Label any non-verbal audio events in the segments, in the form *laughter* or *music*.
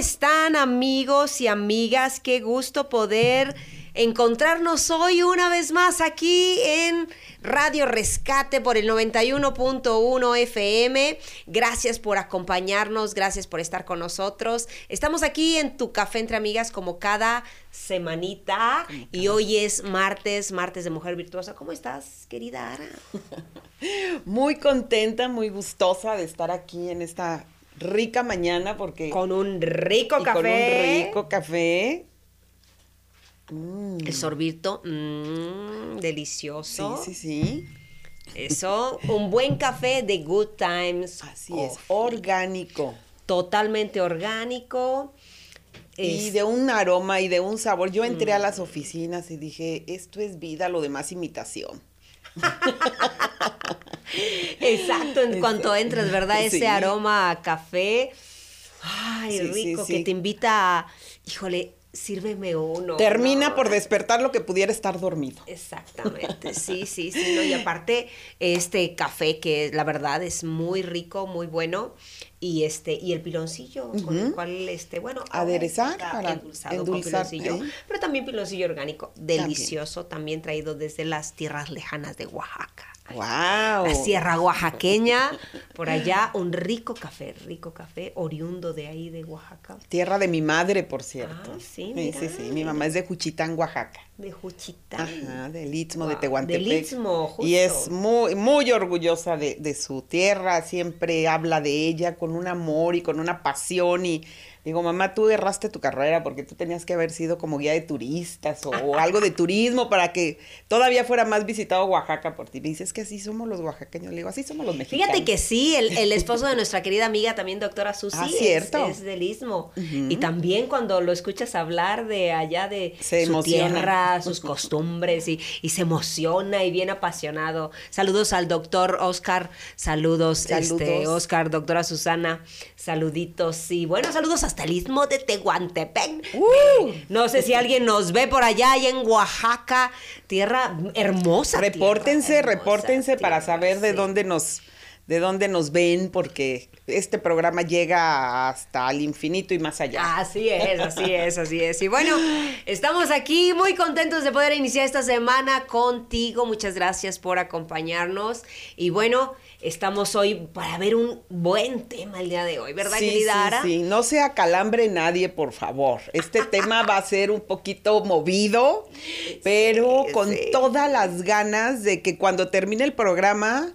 Están amigos y amigas? Qué gusto poder encontrarnos hoy una vez más aquí en Radio Rescate por el 91.1 FM. Gracias por acompañarnos, gracias por estar con nosotros. Estamos aquí en tu café entre amigas como cada semanita y hoy es martes, martes de Mujer Virtuosa. ¿Cómo estás, querida Ara? *laughs* Muy contenta, muy gustosa de estar aquí en esta rica mañana porque... Con un rico café. Con un rico café el sorbito, mmm, delicioso. Sí, sí, sí. Eso, un buen café de Good Times. Así es, orgánico. Totalmente orgánico. Y de un aroma y de un sabor. Yo entré a mm. las oficinas y dije, esto es vida, lo demás imitación. *laughs* Exacto, en cuanto entras, ¿verdad? *laughs* Ese aroma a café. Ay, rico, que te invita a, híjole, sírveme uno. Termina por despertar lo que pudiera estar dormido. Exactamente, *laughs* sí, sí, sí. Y aparte, este café que la verdad es muy rico, muy bueno. Y este, y el piloncillo, con el cual, este, bueno, aderezar para endulzado endulzar, pero también piloncillo orgánico, delicioso, también traído desde las tierras lejanas de Oaxaca. Wow. La sierra oaxaqueña, por allá un rico café, rico café oriundo de ahí de Oaxaca. Tierra de mi madre, por cierto. Ah, sí, sí, sí, sí, mi mamá es de Juchitán, Oaxaca. De Juchitán. Ajá, del Istmo de Tehuantepec. Del Istmo, justo. Y es muy, muy orgullosa de, de su tierra, siempre habla de ella con un amor y con una pasión y Digo, mamá, tú erraste tu carrera porque tú tenías que haber sido como guía de turistas o, algo de turismo para que todavía fuera más visitado Oaxaca por ti. Me dices que así somos los oaxaqueños. Le digo, así somos los mexicanos. Fíjate que sí, el, esposo de nuestra querida amiga, también doctora Susi, ah, ¿cierto? Es, del Istmo. Y también cuando lo escuchas hablar de allá de su tierra, sus costumbres y, se emociona y bien apasionado. Saludos al doctor Oscar, saludos, este, saludos. Oscar, doctora Susana, saluditos y bueno, saludos a hasta el istmo de Tehuantepec. Uh. no sé si alguien nos ve por allá, allá en Oaxaca, tierra hermosa. Repórtense, repórtense para saber de dónde nos de dónde nos ven, porque este programa llega hasta el infinito y más allá. Así es, *laughs* así es, así es. Y bueno, estamos aquí muy contentos de poder iniciar esta semana contigo. Muchas gracias por acompañarnos. Y bueno, estamos hoy para ver un buen tema el día de hoy, ¿verdad, querida Ara? Sí, no se acalambre nadie, por favor. Este *laughs* tema va a ser un poquito movido, pero con todas las ganas de que cuando termine el programa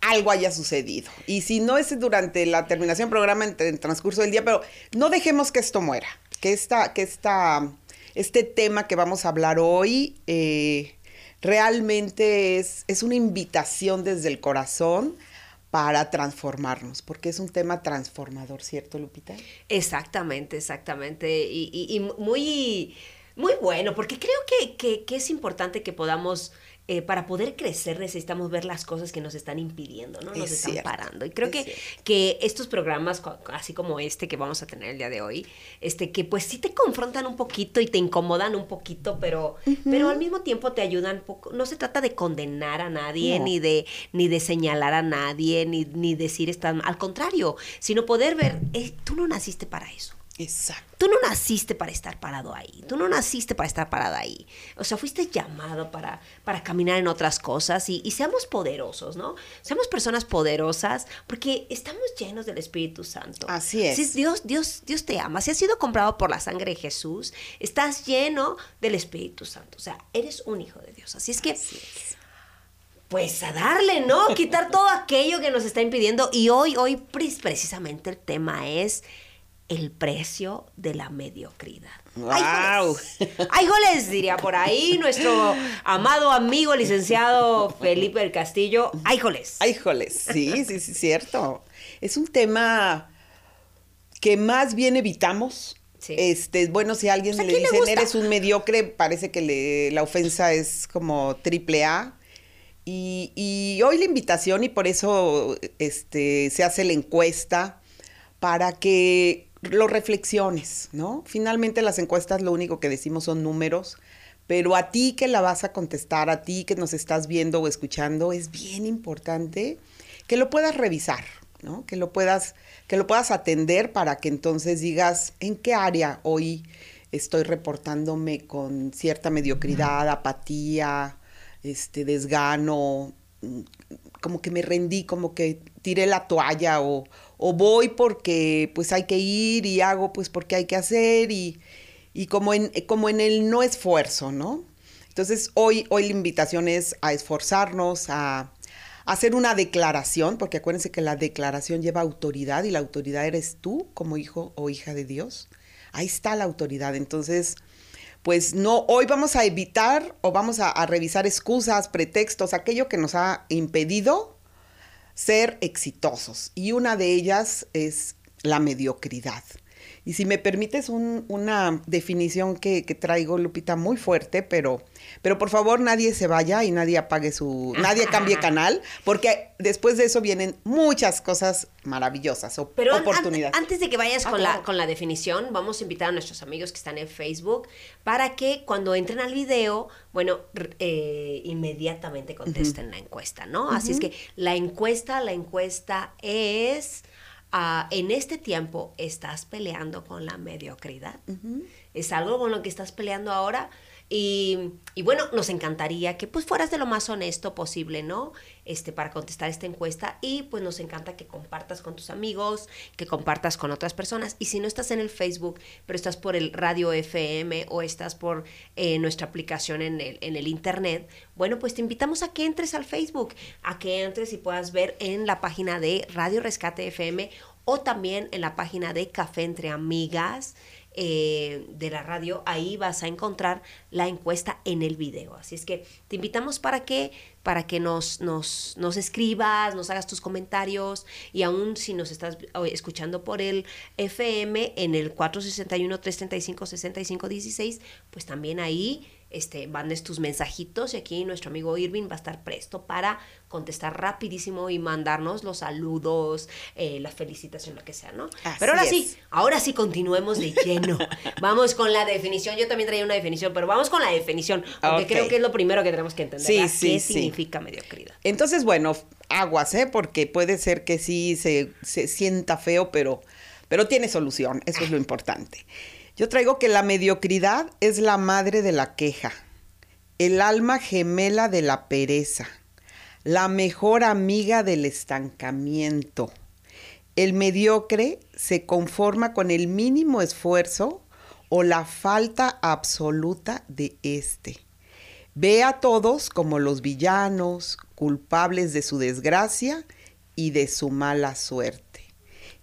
algo haya sucedido. Y si no es durante la terminación del programa, en, el transcurso del día, pero no dejemos que esto muera, que, esta, que esta, este tema que vamos a hablar hoy eh, realmente es, es una invitación desde el corazón para transformarnos, porque es un tema transformador, ¿cierto, Lupita? Exactamente, exactamente. Y, muy, muy bueno, porque creo que, que es importante que podamos eh, para poder crecer necesitamos ver las cosas que nos están impidiendo, ¿no? Nos están parando. Y creo que, que estos programas, así como este que vamos a tener el día de hoy, este, que pues sí te confrontan un poquito y te incomodan un poquito, pero, pero al mismo tiempo te ayudan poco. No se trata de condenar a nadie, ni, de, ni de señalar a nadie, ni, ni decir están al contrario, sino poder ver, eh, tú no naciste para eso. Exacto. Tú no naciste para estar parado ahí, tú no naciste para estar parado ahí. O sea, fuiste llamado para, para caminar en otras cosas y, y seamos poderosos, ¿no? Seamos personas poderosas porque estamos llenos del Espíritu Santo. Así es. Si Dios, Dios, Dios te ama. Si has sido comprado por la sangre de Jesús, estás lleno del Espíritu Santo. O sea, eres un hijo de Dios. Así es que pues a darle, ¿no? Quitar todo aquello que nos está impidiendo. Y hoy, hoy precisamente el tema es el precio de la mediocridad. ¡Wow! ¡Ay, joles! Diría por ahí nuestro amado amigo licenciado Felipe del Castillo. ¡Ay, joles! ¡Ay, joles! Sí, sí, sí, cierto. Es un tema que más bien evitamos. Sí. Este, bueno, si a alguien Pues, ¿a le le dicen gusta? eres un mediocre, parece que le- la ofensa es como triple A. Y, y hoy la invitación, y por eso este, se hace la encuesta, para que lo reflexiones, ¿no? Finalmente las encuestas lo único que decimos son números, pero a ti que la vas a contestar, a ti que nos estás viendo o escuchando, es bien importante que lo puedas revisar, ¿no? Que lo puedas, que lo puedas atender para que entonces digas en qué área hoy estoy reportándome con cierta mediocridad, apatía, este desgano, como que me rendí, como que tiré la toalla o, o voy porque pues hay que ir y hago pues porque hay que hacer y, y como, en, como en el no esfuerzo, ¿no? Entonces hoy, hoy la invitación es a esforzarnos, a, hacer una declaración, porque acuérdense que la declaración lleva autoridad y la autoridad eres tú como hijo o hija de Dios. Ahí está la autoridad. Entonces, pues no, hoy vamos a evitar o vamos a, a revisar excusas, pretextos, aquello que nos ha impedido ser exitosos. Y una de ellas es la mediocridad. Y si me permites un- una definición que, que traigo, Lupita, muy fuerte, pero, pero por favor nadie se vaya y nadie apague su, nadie cambie *laughs* canal, porque después de eso vienen muchas cosas maravillosas o Pero oportunidades. an- antes de que vayas Ah, con, la, claro. con la definición, vamos a invitar a nuestros amigos que están en Facebook para que cuando entren al video, bueno, eh, inmediatamente contesten la encuesta, ¿no? Así es que la encuesta, la encuesta es, ah, en este tiempo, ¿estás peleando con la mediocridad? ¿Es algo con lo que estás peleando ahora? Y, bueno, nos encantaría que pues fueras de lo más honesto posible, ¿no? Este, para contestar esta encuesta. Y pues nos encanta que compartas con tus amigos, que compartas con otras personas. Y si no estás en el Facebook, pero estás por el radio FM o estás por eh, nuestra aplicación en el, en el internet, bueno, pues te invitamos a que entres al Facebook, a que entres y puedas ver en la página de Radio Rescate FM o también en la página de Café Entre Amigas eh, de la radio, ahí vas a encontrar la encuesta en el video. Así es que te invitamos para que, para que nos, nos, nos escribas, nos hagas tus comentarios y aún si nos estás eh, escuchando por el FM en el 461-335-6516, pues también ahí este, mandes tus mensajitos y aquí nuestro amigo Irving va a estar presto para contestar rapidísimo y mandarnos los saludos, eh, la felicitación, lo que sea, ¿no? Así Pero ahora es. sí, ahora sí continuemos de lleno. *laughs* vamos con la definición. Yo también traía una definición, pero vamos con la definición, porque creo que es lo primero que tenemos que entender. Sí, sí, ¿Qué sí. significa mediocridad? Entonces, bueno, aguas, ¿eh? Porque puede ser que sí se, se sienta feo, pero, pero tiene solución. Eso es lo importante. Yo traigo que la mediocridad es la madre de la queja, el alma gemela de la pereza, la mejor amiga del estancamiento. El mediocre se conforma con el mínimo esfuerzo o la falta absoluta de este. Ve a todos como los villanos, culpables de su desgracia y de su mala suerte.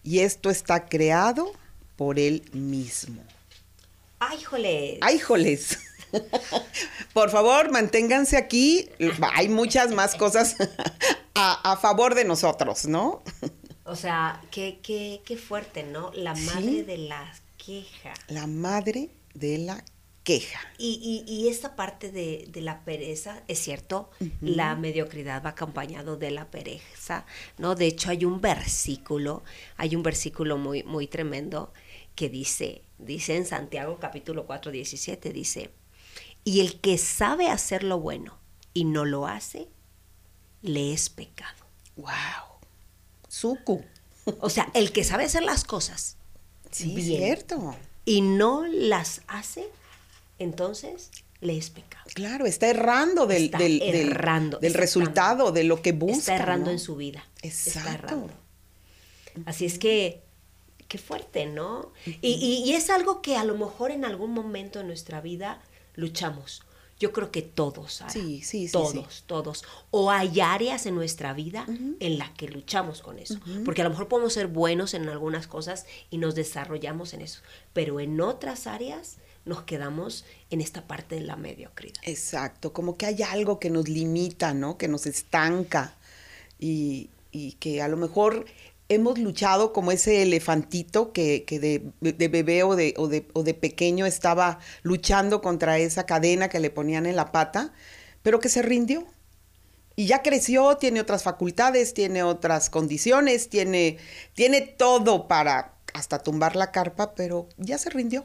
Y esto está creado por él mismo. ¡Ay, jole! ¡Ay, joles! Por favor, manténganse aquí. Hay muchas más cosas a, a favor de nosotros, ¿no? O sea, qué, qué, qué fuerte, ¿no? La Sí. madre de la queja. La madre de la queja. Y, y, y esta parte de, de la pereza, es cierto, la mediocridad va acompañado de la pereza, ¿no? De hecho, hay un versículo, hay un versículo muy, muy tremendo que dice, dice en Santiago capítulo 4, 17, dice, y el que sabe hacer lo bueno y no lo hace, le es pecado. ¡Wow! Suku. O sea, el que sabe hacer las cosas Sí, bien cierto. y no las hace, entonces le es pecado. Claro, está errando del, Está del, errando, del está resultado, de lo que busca. está errando ¿no? en su vida. Está Exacto. errando. Así es que, qué fuerte, ¿no? y, y- y es algo que a lo mejor en algún momento de nuestra vida luchamos. Yo creo que todos, Sara. Sí, sí, sí, Todos, todos. O hay áreas en nuestra vida en las que luchamos con eso. Porque a lo mejor podemos ser buenos en algunas cosas y nos desarrollamos en eso. Pero en otras áreas nos quedamos en esta parte de la mediocridad. Exacto, como que hay algo que nos limita, ¿no? Que nos estanca y, y que a lo mejor hemos luchado como ese elefantito que, que de, de bebé o de, o, de, o de pequeño estaba luchando contra esa cadena que le ponían en la pata, pero que se rindió. Y ya creció, tiene otras facultades, tiene otras condiciones, tiene, tiene todo para hasta tumbar la carpa, pero ya se rindió.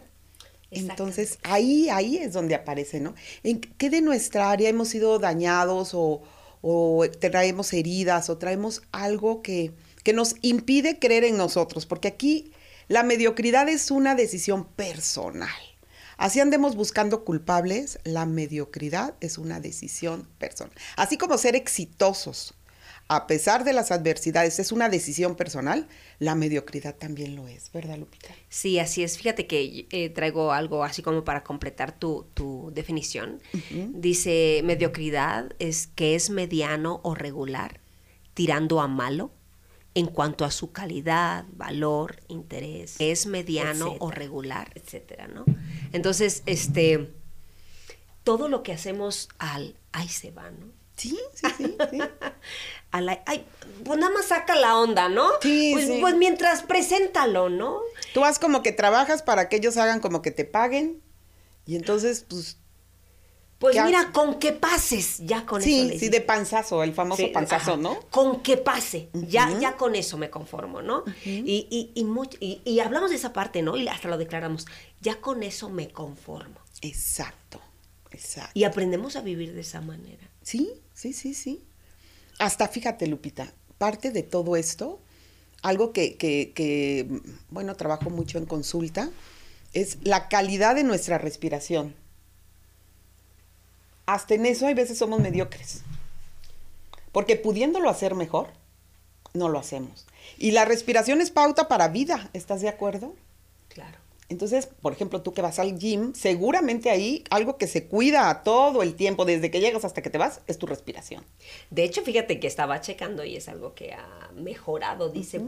Entonces, ahí, ahí es donde aparece, ¿no? ¿En qué de nuestra área hemos sido dañados o, o traemos heridas o traemos algo que, que nos impide creer en nosotros? Porque aquí la mediocridad es una decisión personal. Así andemos buscando culpables, la mediocridad es una decisión personal. Así como ser exitosos, a pesar de las adversidades, es una decisión personal, la mediocridad también lo es, ¿verdad, Lupita? Sí, así es. Fíjate que eh, traigo algo así como para completar tu, tu definición. Dice, mediocridad es que es mediano o regular, tirando a malo en cuanto a su calidad, valor, interés. Es mediano o regular, etcétera, ¿no? Entonces, este, todo lo que hacemos al, ahí se va, ¿no? Sí, sí, *laughs* sí, sí. A la- ay, pues nada más saca la onda, ¿no? Sí, pues, sí. pues mientras preséntalo, ¿no? Tú haz como que trabajas para que ellos hagan como que te paguen. Y entonces, pues, Pues ¿Qué mira, con que pases, ya con eso. sí, sí, de panzazo, el famoso Sí, panzazo, ajá. ¿no? Con que pase, ya, ya con eso me conformo, ¿no? y, y, y, much- y- y hablamos de esa parte, ¿no? Y hasta lo declaramos, ya con eso me conformo. Exacto, exacto. Y aprendemos a vivir de esa manera. Sí, sí, sí, sí. Hasta fíjate, Lupita, parte de todo esto, algo que, que, que, bueno, trabajo mucho en consulta, es la calidad de nuestra respiración. Hasta en eso hay veces somos mediocres. Porque pudiéndolo hacer mejor, no lo hacemos. Y la respiración es pauta para vida, ¿estás de acuerdo? Entonces, por ejemplo, tú que vas al gym, seguramente ahí algo que se cuida todo el tiempo, desde que llegas hasta que te vas, es tu respiración. De hecho, fíjate que estaba checando y es algo que ha mejorado, dice,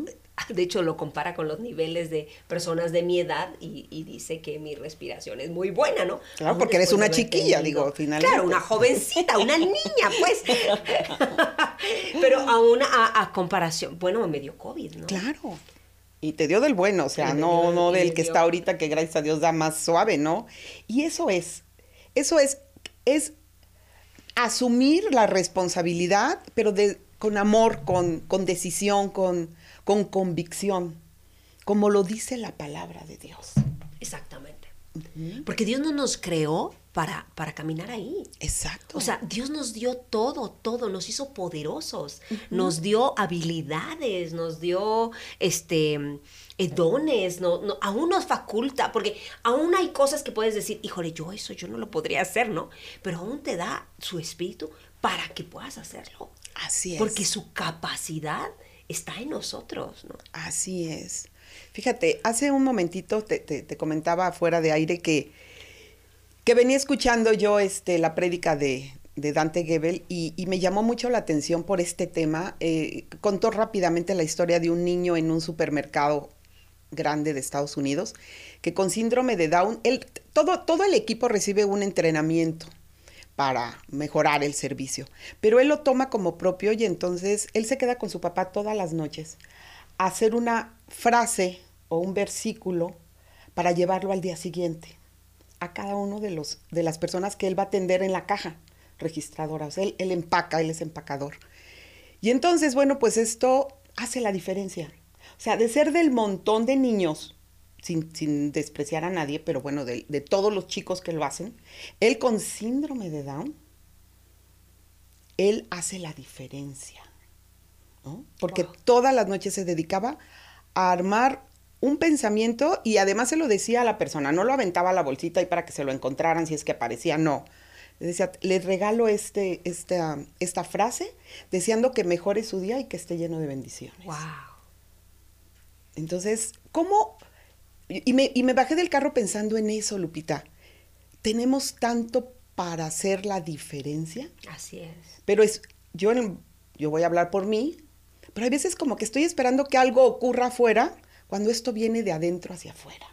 de hecho lo compara con los niveles de personas de mi edad y, y dice que mi respiración es muy buena, ¿no? Claro, Aún porque eres una chiquilla, tenido- digo, finalmente. Claro, una jovencita, una niña, pues. *laughs* *laughs* Pero aún a, a comparación, bueno, me dio COVID, ¿no? Claro. Y te dio del bueno, o sea, no, no del que dio- está ahorita, que gracias a Dios da más suave, ¿no? Y eso es, eso es, es asumir la responsabilidad, pero de, con amor, con, con decisión, con, con convicción, como lo dice la palabra de Dios. Exactamente. Porque Dios no nos creó para, para caminar ahí. Exacto. O sea, Dios nos dio todo, todo, nos hizo poderosos, nos dio habilidades, nos dio este eh, dones, no, no, aún nos faculta, porque aún hay cosas que puedes decir, híjole, yo eso yo no lo podría hacer, ¿no? Pero aún te da su espíritu para que puedas hacerlo. así es. Porque su capacidad está en nosotros, ¿no? Así es. Fíjate, hace un momentito te, te- te comentaba fuera de aire que, que venía escuchando yo este, la prédica de, de Dante Gebel y, me llamó mucho la atención por este tema. Eh, contó rápidamente la historia de un niño en un supermercado grande de Estados Unidos que con síndrome de Down, todo, todo el equipo recibe un entrenamiento para mejorar el servicio. Pero él lo toma como propio y entonces él se queda con su papá todas las noches a hacer una frase o un versículo para llevarlo al día siguiente a cada uno de los de las personas que él va a atender en la caja registradora. O sea, él, él empaca, él es empacador. Y entonces, bueno, pues esto hace la diferencia. O sea, de ser del montón de niños, sin, sin despreciar a nadie, pero bueno, de, de todos los chicos que lo hacen, él con síndrome de Down, él hace la diferencia. ¿no? Porque Wow. todas las noches se dedicaba a armar un pensamiento y además se lo decía a la persona, no lo aventaba a la bolsita ahí para que se lo encontraran si es que aparecía, no. Le decía, les regalo este, esta, esta frase deseando que mejore su día y que esté lleno de bendiciones. Wow. Entonces, ¿cómo? Y me, y me bajé del carro pensando en eso, Lupita. Tenemos tanto para hacer la diferencia. Así es. Pero es, yo, yo voy a hablar por mí, pero hay veces como que estoy esperando que algo ocurra afuera cuando esto viene de adentro hacia afuera.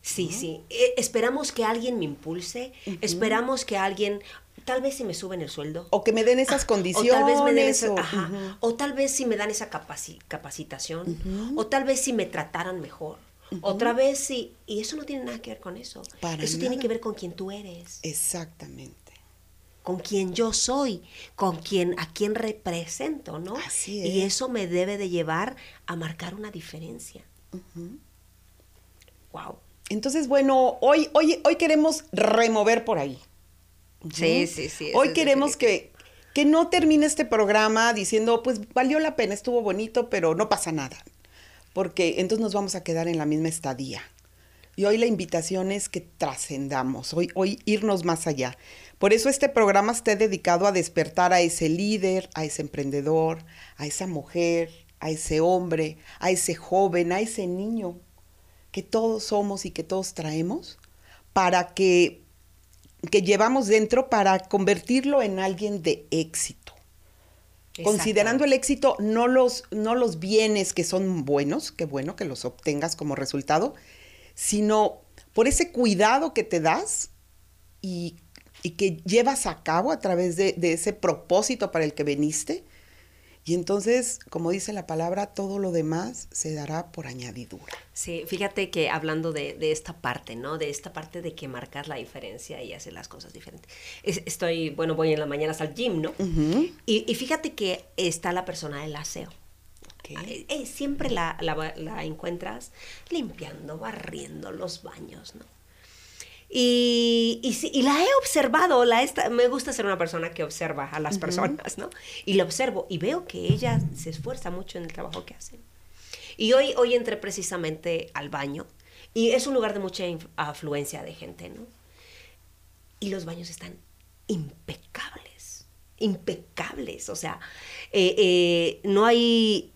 Sí, sí. Eh, esperamos que alguien me impulse, esperamos que alguien, tal vez si me suben el sueldo. O que me den esas condiciones. O tal vez me den esa, o- ajá, o tal vez si me dan esa capaci- capacitación, o tal vez si me trataran mejor, otra vez si, y eso no tiene nada que ver con eso. Para eso tiene que ver con quien tú eres, Exactamente. Con quien yo soy, con quien, a quien represento, ¿no? Así Y es. eso me debe de llevar a marcar una diferencia. Wow. Entonces, bueno, hoy, hoy, hoy queremos remover por ahí. Sí, sí, sí, eso Hoy queremos que, que no termine este programa diciendo, pues valió la pena, estuvo bonito, pero no pasa nada. Porque entonces nos vamos a quedar en la misma estadía. Y hoy la invitación es que trascendamos, hoy, hoy irnos más allá. Por eso este programa está dedicado a despertar a ese líder, a ese emprendedor, a esa mujer, a ese hombre, a ese joven, a ese niño que todos somos y que todos traemos para que, que llevamos dentro para convertirlo en alguien de éxito. Considerando el éxito no los, no los bienes que son buenos, qué bueno que los obtengas como resultado, sino por ese cuidado que te das y, y que llevas a cabo a través de, de ese propósito para el que veniste. Y entonces, como dice la palabra, todo lo demás se dará por añadidura. Sí, fíjate que hablando de, de esta parte, ¿no? De esta parte de que marcar la diferencia y hacer las cosas diferentes. Es- estoy, bueno, voy en las mañanas al gym, ¿no? Ujú. y, y fíjate que está la persona del aseo. Ok. Eh, eh, siempre la, la- la encuentras limpiando, barriendo los baños, ¿no? Y, y, y la he observado, la esta, me gusta ser una persona que observa a las personas, ¿no? Y la observo y veo que ella se esfuerza mucho en el trabajo que hace. Y hoy, hoy entré precisamente al baño y es un lugar de mucha afluencia de gente, ¿no? Y los baños están impecables, impecables, o sea, eh, eh, no hay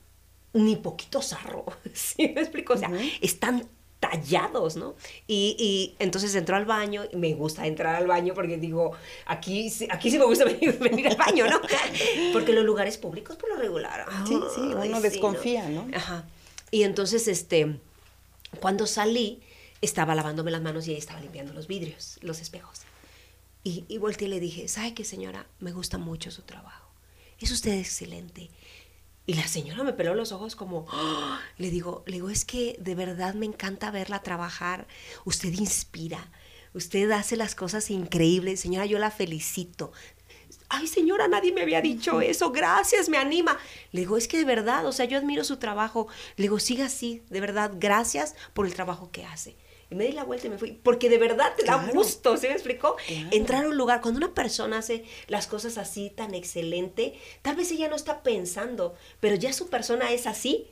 ni poquito sarro, *laughs* ¿sí me explico? O sea, están tallados, ¿no? Y, y entonces entró al baño, y me gusta entrar al baño porque digo, aquí, sí- aquí sí me gusta *laughs* venir, venir al baño, ¿no? Porque los lugares públicos por lo regular. Sí, sí, ay, uno desconfía, ¿no? Ajá. Y entonces, este, cuando salí, estaba lavándome las manos y ella estaba limpiando los vidrios, los espejos. Y, y volteé y le dije, ¿sabe qué, señora? Me gusta mucho su trabajo. Es usted excelente. Y la señora me peló los ojos como, ¡ah! le digo, le digo, es que de verdad me encanta verla trabajar. Usted inspira. Usted hace las cosas increíbles. Señora, yo la felicito. Ay, señora, nadie me había dicho eso. Gracias, me anima. Le digo, es que de verdad, o sea, yo admiro su trabajo. Le digo, siga así, de verdad, gracias por el trabajo que hace. Y me di la vuelta y me fui, porque de verdad te da gusto, ¿sí me explicó? Claro. Entrar a un lugar, cuando una persona hace las cosas así tan excelente, tal vez ella no está pensando, pero ya su persona es así.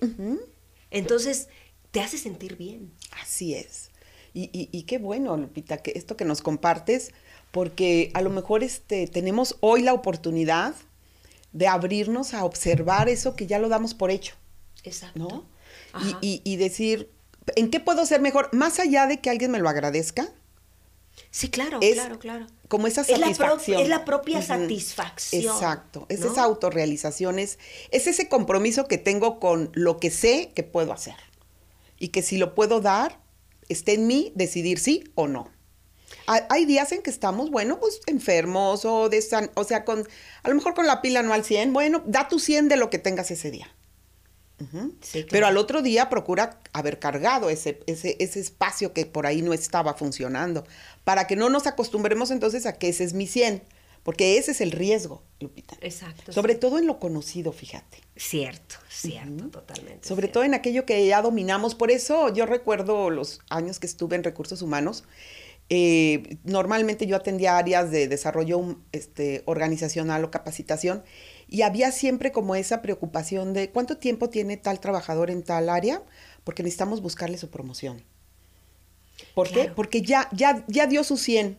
Entonces, te hace sentir bien. Así es. Y, y- y qué bueno, Lupita, que esto que nos compartes, porque a lo mejor este, tenemos hoy la oportunidad de abrirnos a observar eso que ya lo damos por hecho, Exacto. ¿no? Y- y decir, ¿en qué puedo ser mejor? Más allá de que alguien me lo agradezca, Sí, claro, es claro, claro. como esa Es la, pro- satisfacción. es la propia Ujú. satisfacción. Exacto, es ¿no? esa autorrealización, es, es ese compromiso que tengo con lo que sé que puedo hacer. Y que si lo puedo dar, esté en mí decidir sí o no. Ha- Hay días en que estamos, bueno, pues enfermos o, desan- o sea, con, a lo mejor con la pila no al 100, bueno, da tu 100 de lo que tengas ese día. Ujú. Sí, claro. Pero al otro día procura haber cargado ese, ese, ese espacio que por ahí no estaba funcionando, para que no nos acostumbremos entonces a que ese es mi 100, porque ese es el riesgo, Lupita. Exacto. Sobre sí. todo en lo conocido, fíjate. Cierto, cierto, totalmente. Sobre cierto. todo en aquello que ya dominamos. Por eso yo recuerdo los años que estuve en recursos humanos. eh, normalmente yo atendía áreas de desarrollo este, organizacional o capacitación y había siempre como esa preocupación de cuánto tiempo tiene tal trabajador en tal área, porque necesitamos buscarle su promoción. ¿Por qué? Porque ya, ya, ya dio su 100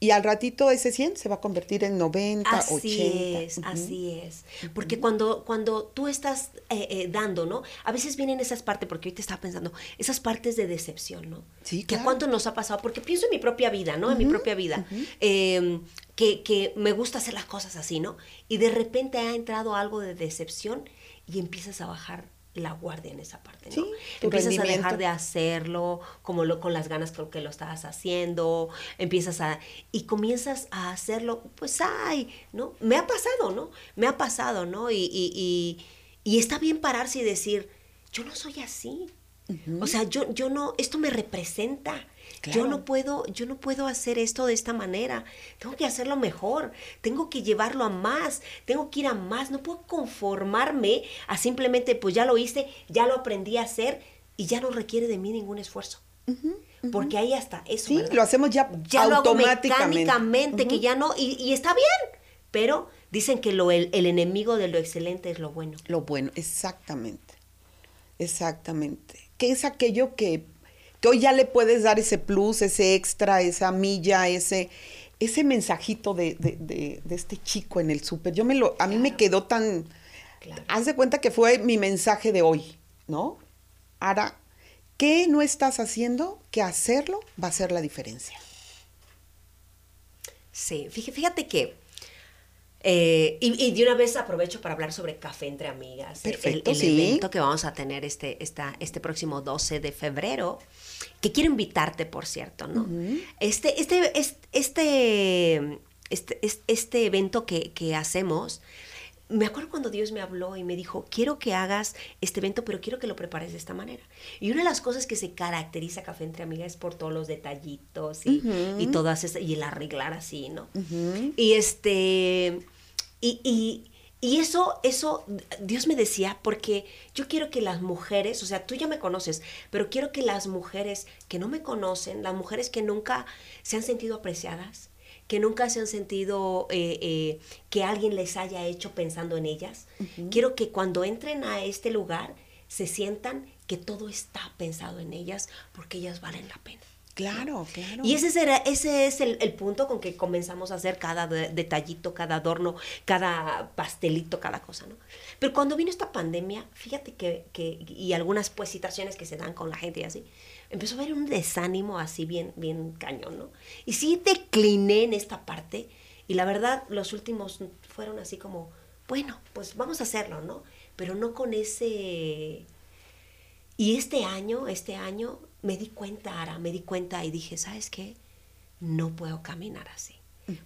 y al ratito ese 100 se va a convertir en 90, así 80. es, así es. Porque cuando, cuando tú estás eh, eh, dando, ¿no? A veces vienen esas partes, porque hoy te estaba pensando, esas partes de decepción, ¿no? Sí, Que claro. cuánto nos ha pasado, porque pienso en mi propia vida, ¿no? En mi propia vida. Eh, que, que me gusta hacer las cosas así, ¿no? Y de repente ha entrado algo de decepción y empiezas a bajar la guardia en esa parte, ¿no? Sí, empiezas a dejar de hacerlo, como lo, con las ganas con que lo estabas haciendo, empiezas a, y comienzas a hacerlo, pues, ay, ¿no? Me ha pasado, ¿no? Me ha pasado, ¿no? Y, y, y, y está bien pararse y decir, yo no soy así. O sea, yo, yo no, esto me representa. Yo no puedo, yo no puedo hacer esto de esta manera. Tengo que hacerlo mejor. Tengo que llevarlo a más. Tengo que ir a más. No puedo conformarme a simplemente, pues ya lo hice, ya lo aprendí a hacer y ya no requiere de mí ningún esfuerzo. Porque ahí hasta eso. Sí, ¿verdad? lo hacemos ya, ya lo hago automáticamente. mecánicamente, que ya no, y, y está bien. Pero dicen que lo, el, el enemigo de lo excelente es lo bueno. Lo bueno, exactamente. Exactamente. ¿Qué es aquello que, que hoy ya le puedes dar ese plus, ese extra, esa milla, ese, ese mensajito de, de- de- de este chico en el súper? Yo me lo, a mí me quedó tan. Claro. Haz de cuenta que fue mi mensaje de hoy, ¿no? Ahora, ¿qué no estás haciendo que hacerlo va a ser la diferencia? Sí, fíjate, que. eh, y, y de una vez aprovecho para hablar sobre café entre amigas. el- Perfecto, el, sí. evento que vamos a tener este, esta, este próximo 12 de febrero. Que quiero invitarte, por cierto, ¿no? Este, este, es- este, este, es- este evento que, que hacemos. Me acuerdo cuando Dios me habló y me dijo, quiero que hagas este evento, pero quiero que lo prepares de esta manera. Y una de las cosas que se caracteriza Café Entre Amigas es por todos los detallitos y, y todas esas, y el arreglar así, ¿no? Y este, y, y, y eso, eso, Dios me decía, porque yo quiero que las mujeres, o sea, tú ya me conoces, pero quiero que las mujeres que no me conocen, las mujeres que nunca se han sentido apreciadas, que nunca se han sentido eh, eh, que alguien les haya hecho pensando en ellas, quiero que cuando entren a este lugar se sientan que todo está pensado en ellas porque ellas valen la pena. Claro, claro. Y ese, será, ese es el, el punto con que comenzamos a hacer cada de- detallito, cada adorno, cada pastelito, cada cosa, ¿no? Pero cuando vino esta pandemia, fíjate que, que- y algunas pues situaciones que se dan con la gente y así, empezó a haber un desánimo así bien, bien cañón, ¿no? Y sí decliné en esta parte y la verdad los últimos fueron así como, bueno, pues vamos a hacerlo, ¿no? Pero no con ese... Y este año, este año, me di cuenta, Ara, me di cuenta y dije, ¿sabes qué? No puedo caminar así.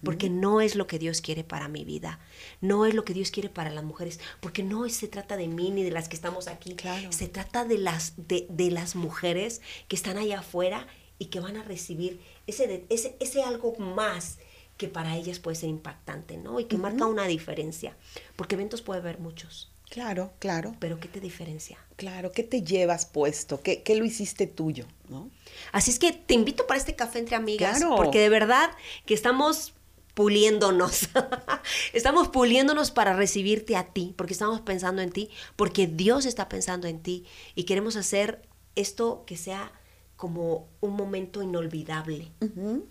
Porque no es lo que Dios quiere para mi vida. No es lo que Dios quiere para las mujeres. Porque no se trata de mí ni de las que estamos aquí. Claro. Se trata de las, de, de las mujeres que están allá afuera y que van a recibir ese, ese, ese algo más que para ellas puede ser impactante, ¿no? Y que marca una diferencia. Porque eventos puede haber muchos. Claro, claro, Pero ¿qué te diferencia? claro. ¿Qué te llevas puesto? ¿Qué, qué lo hiciste tuyo? ¿no? Así es que te invito para este café entre amigas, Claro. porque de verdad que estamos puliéndonos. *laughs* estamos puliéndonos para recibirte a ti, porque estamos pensando en ti, porque Dios está pensando en ti y queremos hacer esto que sea como un momento inolvidable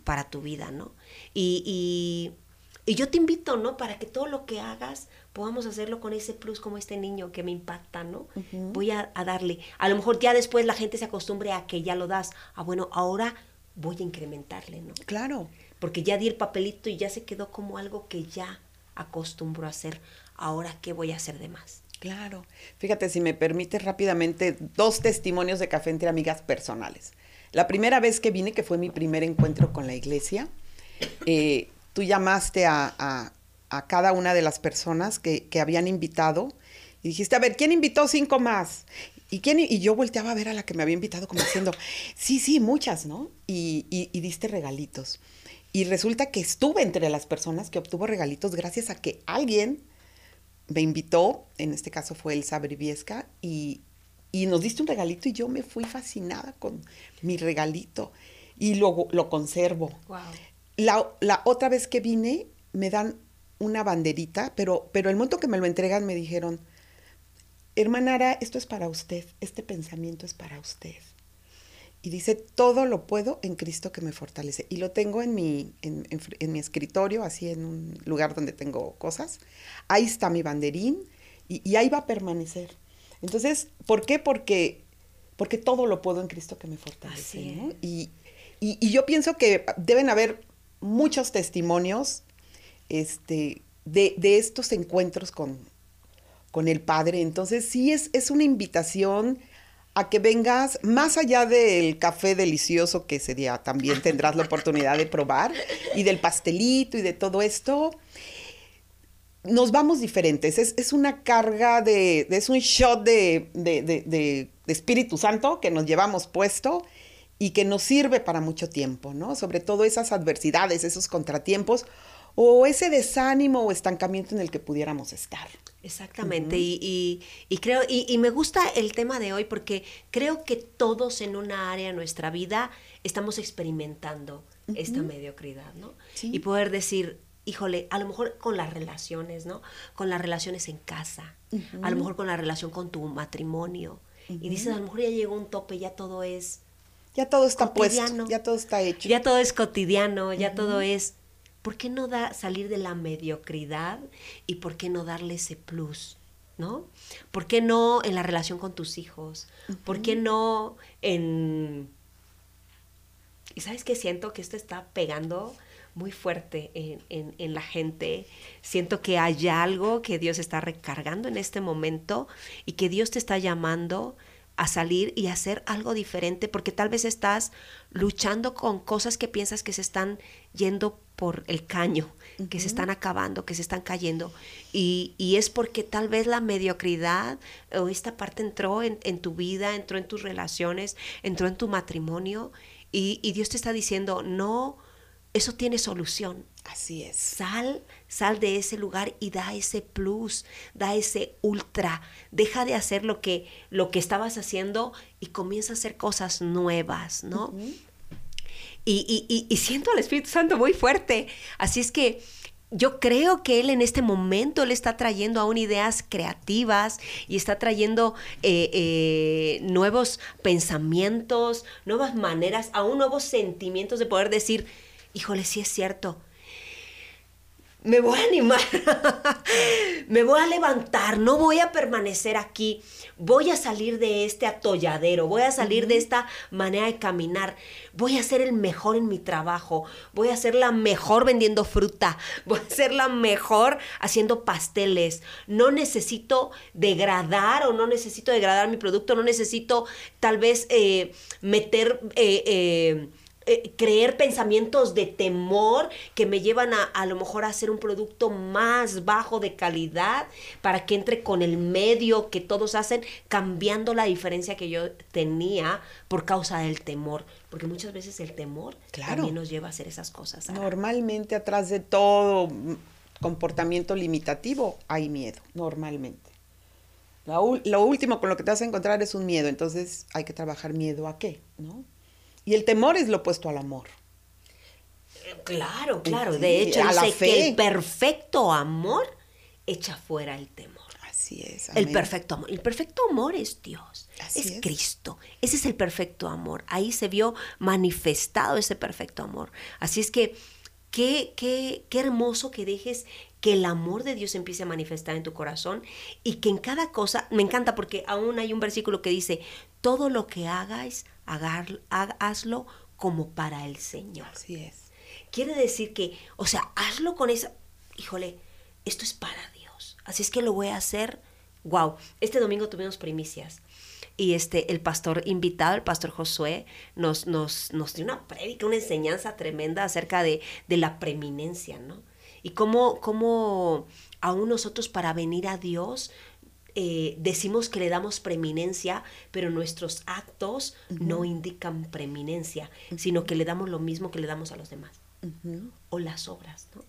para tu vida, ¿no? Y, y, y yo te invito, ¿no? Para que todo lo que hagas podamos hacerlo con ese plus como este niño que me impacta, ¿no? Voy a, a darle. A lo mejor ya después la gente se acostumbre a que ya lo das. Ah, bueno, ahora voy a incrementarle, ¿no? Claro. Porque ya di el papelito y ya se quedó como algo que ya acostumbro a hacer. Ahora, ¿qué voy a hacer de más? Claro. Fíjate, si me permites rápidamente, dos testimonios de café entre amigas personales. La primera vez que vine, que fue mi primer encuentro con la iglesia, eh, tú llamaste a, cada una de las personas que, habían invitado y dijiste, a ver, ¿quién invitó cinco más? ¿Y, yo volteaba a ver a la que me había invitado como diciendo, sí, sí, muchas, ¿no? Y, diste regalitos. Y resulta que estuve entre las personas que obtuvo regalitos gracias a que alguien me invitó, en este caso fue Elsa Briviesca, y, y nos diste un regalito y yo me fui fascinada con mi regalito y luego lo conservo. Wow. La, la otra vez que vine me dan una banderita, pero, pero el momento que me lo entregan me dijeron, hermana Ara, esto es para usted, este pensamiento es para usted. Y dice, todo lo puedo en Cristo que me fortalece. Y lo tengo en mi, en, mi escritorio, así en un lugar donde tengo cosas. Ahí está mi banderín y, ahí va a permanecer. Entonces, ¿por qué? Porque, porque todo lo puedo en Cristo que me fortalece. Y, y, yo pienso que deben haber muchos testimonios este, de, de estos encuentros con, con el Padre. Entonces, sí es, es una invitación a que vengas más allá del café delicioso que ese día también tendrás la oportunidad de probar y del pastelito y de todo esto. Nos vamos diferentes, es, una carga de, es un shot de, de, Espíritu Santo que nos llevamos puesto y que nos sirve para mucho tiempo, ¿no? Sobre todo esas adversidades, esos contratiempos o ese desánimo o estancamiento en el que pudiéramos estar. Exactamente, y, creo, y, me gusta el tema de hoy porque creo que todos en una área de nuestra vida estamos experimentando esta mediocridad, ¿no? Y poder decir, híjole, a lo mejor con las relaciones, ¿no? Con las relaciones en casa, a lo mejor con la relación con tu matrimonio. Y dices, a lo mejor ya llegó un tope, ya todo es... Ya todo está puesto, ya todo está hecho. Ya todo es cotidiano, ya todo es ¿por qué no da, salir de la mediocridad y por qué no darle ese plus? ¿No? ¿Por qué no en la relación con tus hijos? ¿Por qué no en... Y sabes que siento que esto está pegando muy fuerte en, en, la gente. Siento que hay algo que Dios está recargando en este momento y que Dios te está llamando a salir y hacer algo diferente porque tal vez estás luchando con cosas que piensas que se están yendo por el caño, que se están acabando, que se están cayendo. Y, es porque tal vez la mediocridad o esta parte entró en, tu vida, entró en tus relaciones, entró en tu matrimonio y, y Dios te está diciendo, no, eso tiene solución. Así es. Sal, sal de ese lugar y da ese plus, da ese ultra. Deja de hacer lo que, lo que estabas haciendo y comienza a hacer cosas nuevas, ¿no? y, y, y, siento al Espíritu Santo muy fuerte. Así es que yo creo que Él en este momento le está trayendo aún ideas creativas y está trayendo eh, eh, nuevos pensamientos, nuevas maneras, aún nuevos sentimientos de poder decir, híjole, sí es cierto, me voy a animar, *laughs* me voy a levantar, no voy a permanecer aquí, voy a salir de este atolladero, voy a salir de esta manera de caminar, voy a ser el mejor en mi trabajo, voy a ser la mejor vendiendo fruta, *laughs* voy a ser la mejor haciendo pasteles, no necesito degradar o no necesito degradar mi producto, no necesito tal vez eh, meter... Eh, eh, eh, creer pensamientos de temor que me llevan a a lo mejor a hacer un producto más bajo de calidad para que entre con el medio que todos hacen, cambiando la diferencia que yo tenía por causa del temor. Porque muchas veces el temor también nos lleva a hacer esas cosas. Normalmente atrás de todo comportamiento limitativo hay miedo, normalmente. lo último con lo que te vas a encontrar es un miedo, entonces hay que trabajar miedo a qué, ¿no? Y el temor es lo opuesto al amor. Claro, claro. de hecho, dice que el perfecto amor echa fuera el temor. Así es. El perfecto amor. El perfecto amor es Dios. es, Cristo. Ese es el perfecto amor. Ahí se vio manifestado ese perfecto amor. Así es que qué, qué, qué hermoso que dejes que el amor de Dios empiece a manifestar en tu corazón y que en cada cosa, me encanta porque aún hay un versículo que dice, todo lo que hagáis, hazlo como para el Señor. Así es. Quiere decir que, o sea, hazlo con esa, híjole, esto es para Dios. Así es que lo voy a hacer. Wow, este domingo tuvimos primicias y este el pastor invitado, el pastor Josué, nos, nos, nos dio una prédica, una enseñanza tremenda acerca de, de la preeminencia, ¿no? Y cómo, cómo aún nosotros para venir a Dios eh, decimos que le damos preeminencia, pero nuestros actos no indican preeminencia, sino que le damos lo mismo que le damos a los demás. O las obras, ¿no?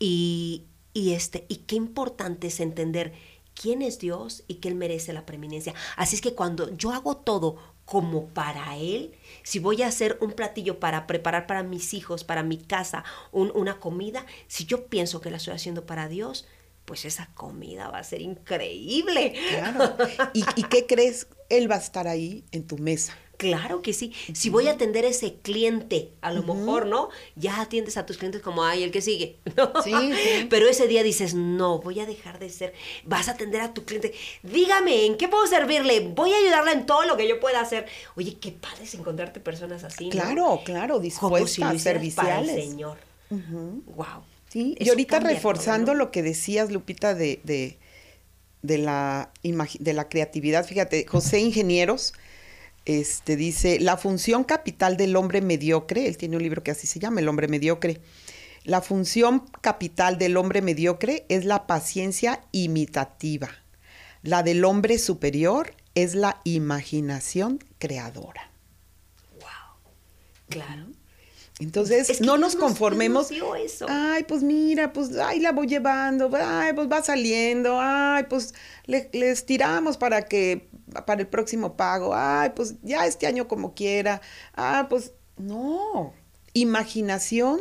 y, y, este, y qué importante es entender quién es Dios y que Él merece la preeminencia. Así es que cuando yo hago todo como para Él, si voy a hacer un platillo para preparar para mis hijos, para mi casa, una comida, si yo pienso que la estoy haciendo para Dios, pues esa comida va a ser increíble. Claro. ¿Y, ¿Y qué crees? Él va a estar ahí en tu mesa. Claro que sí. Si voy a atender a ese cliente, a lo mejor, ¿no? Ya atiendes a tus clientes como, ay, el que sigue. *laughs* ¿no? Sí, sí. Pero ese día dices, no, voy a dejar de ser. Vas a atender a tu cliente. Dígame, ¿en qué puedo servirle? Voy a ayudarla en todo lo que yo pueda hacer. Oye, qué padre es encontrarte personas así. ¿no? Claro, claro, Como dispuestas, si para el serviciales. Señor. Wow. Sí, y ahorita reforzando todo, ¿no? lo que decías, Lupita, de, de, de la, de la creatividad, fíjate, José Ingenieros este, dice, la función capital del hombre mediocre, él tiene un libro que así se llama, El hombre mediocre, la función capital del hombre mediocre es la paciencia imitativa, la del hombre superior es la imaginación creadora. Claro. Entonces, Es que no nos conformemos. Nos eso. Ay, pues mira, pues, ay, la voy llevando, ay, pues va saliendo, ay, pues le, le estiramos para que, para el próximo pago, ay, pues ya este año como quiera, ah, pues, no, imaginación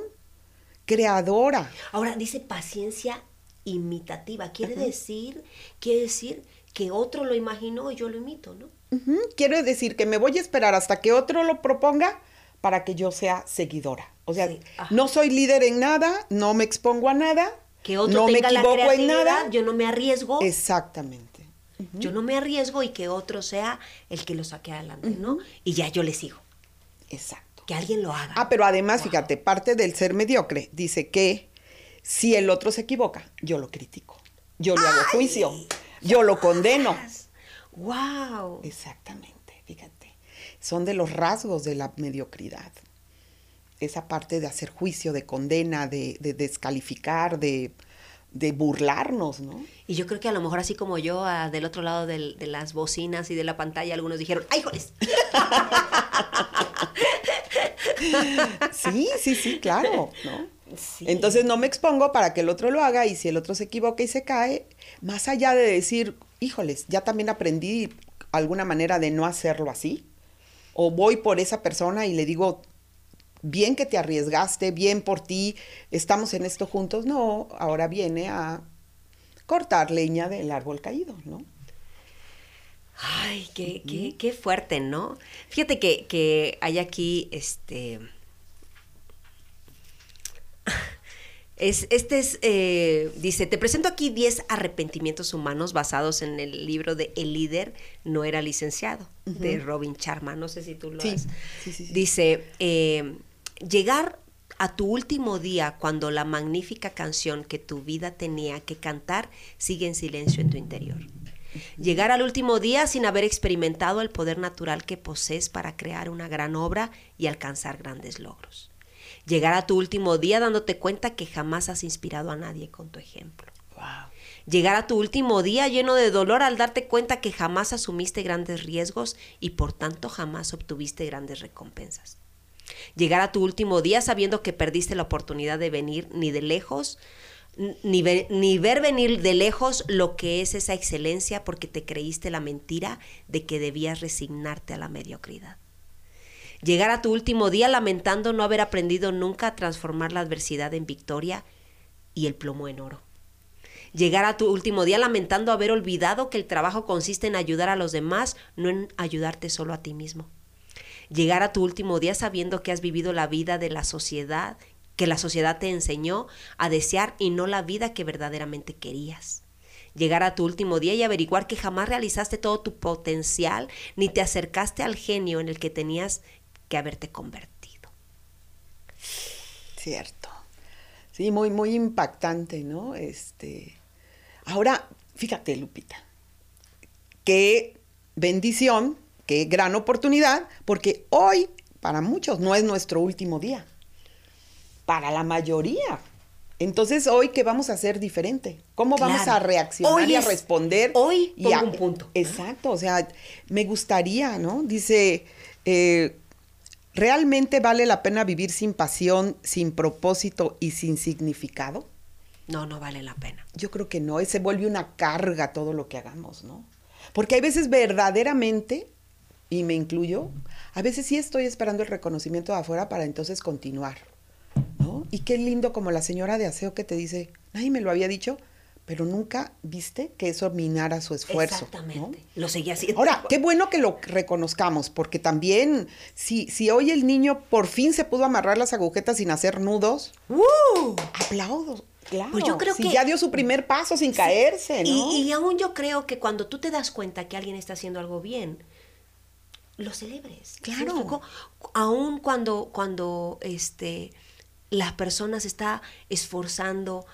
creadora. Ahora dice paciencia imitativa. Quiere decir, quiere decir que otro lo imaginó y yo lo imito, ¿no? Ujú, Quiero decir que me voy a esperar hasta que otro lo proponga para que yo sea seguidora. O sea, Sí, no soy líder en nada, no me expongo a nada, Que otro no me tenga la equivoco en nada. yo no me arriesgo. Exactamente. Yo no me arriesgo y que otro sea el que lo saque adelante, ¿no? Y ya yo le sigo. Exacto. Que alguien lo haga. Ah, pero además, fíjate, parte del ser mediocre dice que si el otro se equivoca, yo lo critico, yo le hago juicio, yo lo condeno. ¡Wow! Exactamente, fíjate. Son de los rasgos de la mediocridad. Esa parte de hacer juicio, de condena, de, de descalificar, de, de burlarnos, ¿no? Y yo creo que a lo mejor así como yo, del otro lado del- de las bocinas y de la pantalla, algunos dijeron, ¡ay, joles! Sí, sí, sí, claro, ¿no? Sí. Entonces no me expongo para que el otro lo haga y si el otro se equivoca y se cae, más allá de decir, híjoles, ya también aprendí alguna manera de no hacerlo así, o voy por esa persona y le digo, bien que te arriesgaste, bien por ti, estamos en esto juntos, no, ahora viene a cortar leña del árbol caído, ¿no? Ay, qué, qué, qué fuerte, ¿no? Fíjate que, que hay aquí, este... Es, este es, eh, dice, te presento aquí 10 arrepentimientos humanos basados en el libro de El líder no era licenciado, de Robin Sharma. No sé si tú lo Sí, has. sí, sí, sí. Dice, eh, llegar a tu último día cuando la magnífica canción que tu vida tenía que cantar sigue en silencio en tu interior. Llegar al último día sin haber experimentado el poder natural que posees para crear una gran obra y alcanzar grandes logros. Llegar a tu último día dándote cuenta que jamás has inspirado a nadie con tu ejemplo. Wow. Llegar a tu último día lleno de dolor al darte cuenta que jamás asumiste grandes riesgos y por tanto jamás obtuviste grandes recompensas. Llegar a tu último día sabiendo que perdiste la oportunidad de venir ni de lejos, ni, ni ver venir de lejos lo que es esa excelencia porque te creíste la mentira de que debías resignarte a la mediocridad. Llegar a tu último día lamentando no haber aprendido nunca a transformar la adversidad en victoria y el plomo en oro. Llegar a tu último día lamentando haber olvidado que el trabajo consiste en ayudar a los demás, no en ayudarte solo a ti mismo. Llegar a tu último día sabiendo que has vivido la vida de la sociedad, que la sociedad te enseñó a desear y no la vida que verdaderamente querías. Llegar a tu último día y averiguar que jamás realizaste todo tu potencial ni te acercaste al genio en el que tenías que haberte convertido. Cierto. Sí, muy, muy impactante, ¿no? Este. Ahora, fíjate, Lupita, qué bendición, qué gran oportunidad, porque hoy, para muchos, no es nuestro último día. Para la mayoría. Entonces, hoy, ¿qué vamos a hacer diferente? ¿Cómo vamos a reaccionar Hoy y a es- responder? hoy y a- un punto. Exacto, o sea, me gustaría, ¿no? Dice, eh, ¿realmente vale la pena vivir sin pasión, sin propósito y sin significado? No, no vale la pena. Yo creo que no, se vuelve una carga todo lo que hagamos, ¿no? Porque hay veces verdaderamente, y me incluyo, a veces sí estoy esperando el reconocimiento de afuera para entonces continuar, ¿no? Y qué lindo como la señora de aseo que te dice, nadie me lo había dicho, pero nunca viste que eso minara su esfuerzo. Exactamente. Lo seguía haciendo. Ahora, qué bueno que lo reconozcamos, porque también, si, si hoy el niño por fin se pudo amarrar las agujetas sin hacer nudos, ¡Uh! aplaudo. Claro. Pues yo creo si que- ya dio su primer paso sin caerse, ¿no? Y, y aún yo creo que cuando tú te das cuenta que alguien está haciendo algo bien, lo celebres. ¿Sí me Claro. Aún cuando, cuando este, la persona se está esforzando,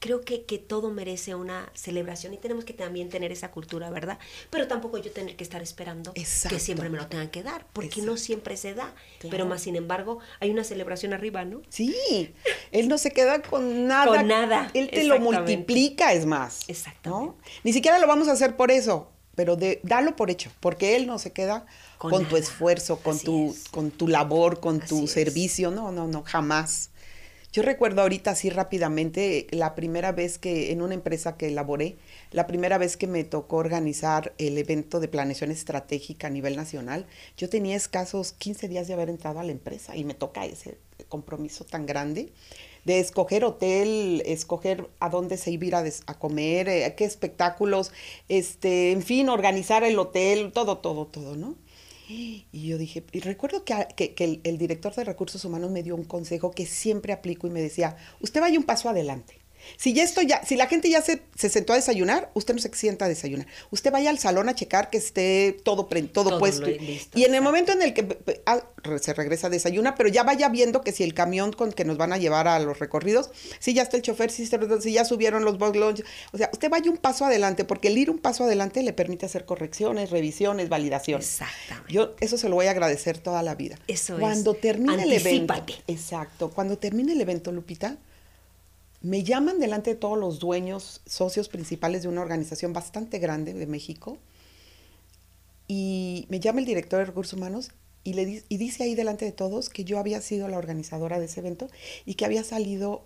creo que, que todo merece una celebración y tenemos que también tener esa cultura, ¿verdad? Pero tampoco yo tener que estar esperando Exacto. que siempre me lo tengan que dar, porque Exacto. no siempre se da. Claro. Pero más sin embargo, hay una celebración arriba, ¿no? Sí, él no se queda con nada. Con nada, Él te lo multiplica, es más. Exactamente. ¿no? Ni siquiera lo vamos a hacer por eso, pero de, dalo por hecho, porque él no se queda Con con, tu esfuerzo, con Así tu, es. con tu labor, con Así tu es. servicio. No, no, no, jamás. Yo recuerdo ahorita así rápidamente la primera vez que en una empresa que elaboré, la primera vez que me tocó organizar el evento de planeación estratégica a nivel nacional, yo tenía escasos 15 días de haber entrado a la empresa y me toca ese compromiso tan grande de escoger hotel, escoger a dónde se iba a ir a, des- a comer, eh, qué espectáculos, este, en fin, organizar el hotel, todo, todo, todo, ¿no? Y yo dije, y recuerdo que, que- que el, el director de recursos humanos me dio un consejo que siempre aplico y me decía, usted vaya un paso adelante. Si ya esto ya, si la gente ya se, se sentó a desayunar, usted no se sienta a desayunar. Usted vaya al salón a checar que esté todo, pre- todo, Todo puesto. listo, y en el momento en el que ah, se regresa a desayunar, pero ya vaya viendo que si el camión con que nos van a llevar a los recorridos, si ya está el chofer, si, ya subieron los box lunch. O sea, usted vaya un paso adelante, porque el ir un paso adelante le permite hacer correcciones, revisiones, validaciones. Exactamente. Yo eso se lo voy a agradecer toda la vida. Eso es. Cuando termine el evento. Exacto. Cuando termine el evento, Lupita, me llaman delante de todos los dueños, socios principales de una organización bastante grande de México. Y me llama el director de recursos humanos y, le di- y dice ahí delante de todos que yo había sido la organizadora de ese evento y que había salido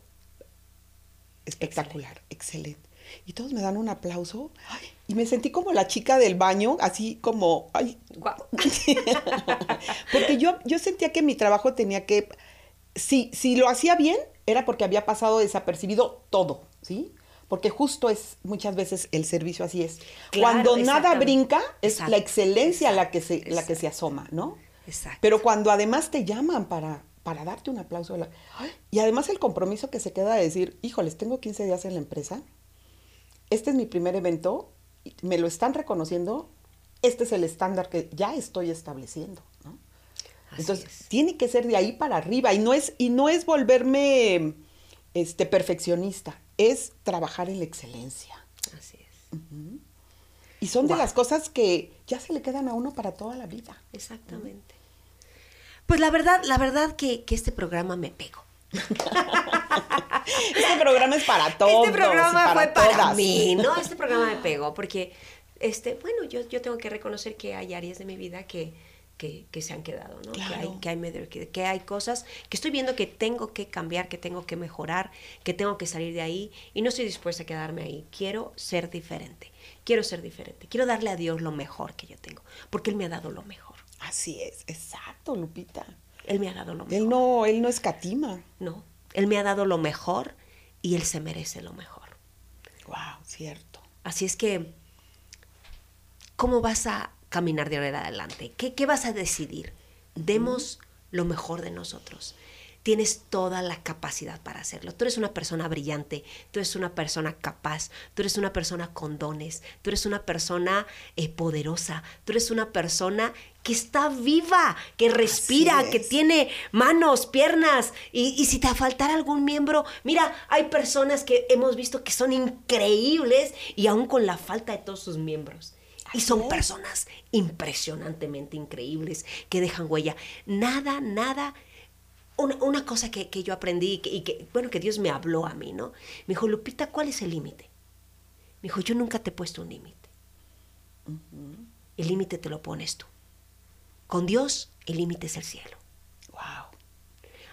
espectacular, excelente. Y todos me dan un aplauso ay, y me sentí como la chica del baño, así como, ay, Guau. *laughs* porque yo, yo sentía que mi trabajo tenía que, si, si lo hacía bien, era porque había pasado desapercibido todo, ¿sí? Porque justo es muchas veces el servicio así es. Claro, cuando nada brinca, es Exacto, la excelencia la que se, exacto, la que se asoma, ¿no? Exacto. Pero cuando además te llaman para, para darte un aplauso, y además el compromiso que se queda de decir, híjoles, tengo 15 días en la empresa, este es mi primer evento, me lo están reconociendo, este es el estándar que ya estoy estableciendo. Así Entonces, es. tiene que ser de ahí para arriba y no es, y no es volverme este, perfeccionista, es trabajar en la excelencia. Así es. Y son de las cosas que ya se le quedan a uno para toda la vida. Exactamente. Pues la verdad, la verdad que, que este programa me pegó. *laughs* Este programa es para todos. este programa fue para todas. mí, ¿no? Este programa me pegó porque, este, bueno, yo, yo tengo que reconocer que hay áreas de mi vida que, que, que se han quedado, ¿no? Que, hay, Claro. que, hay, medio- que, que hay cosas que estoy viendo que tengo que cambiar, que tengo que mejorar, que tengo que salir de ahí y no estoy dispuesta a quedarme ahí. Quiero ser diferente, quiero ser diferente, quiero darle a Dios lo mejor que yo tengo, porque Él me ha dado lo mejor. Así es, exacto, Lupita. Él me ha dado lo mejor. Él no, él no escatima. No, Él me ha dado lo mejor y Él se merece lo mejor. Wow, cierto. Así es que, ¿cómo vas a caminar de ahora en adelante? ¿Qué, qué vas a decidir? Demos lo mejor de nosotros. Tienes toda la capacidad para hacerlo. Tú eres una persona brillante, tú eres una persona capaz, tú eres una persona con dones, tú eres una persona eh, poderosa, tú eres una persona que está viva, que respira, que tiene manos, piernas. Y, y si te faltara algún miembro, mira, hay personas que hemos visto que son increíbles y aún con la falta de todos sus miembros. Y son personas impresionantemente increíbles que dejan huella. Nada, nada. Una, una cosa que, que yo aprendí y que, y que, bueno, que Dios me habló a mí, ¿no? Me dijo, Lupita, ¿cuál es el límite? Me dijo, yo nunca te he puesto un límite. El límite te lo pones tú. Con Dios, el límite es el cielo. Wow.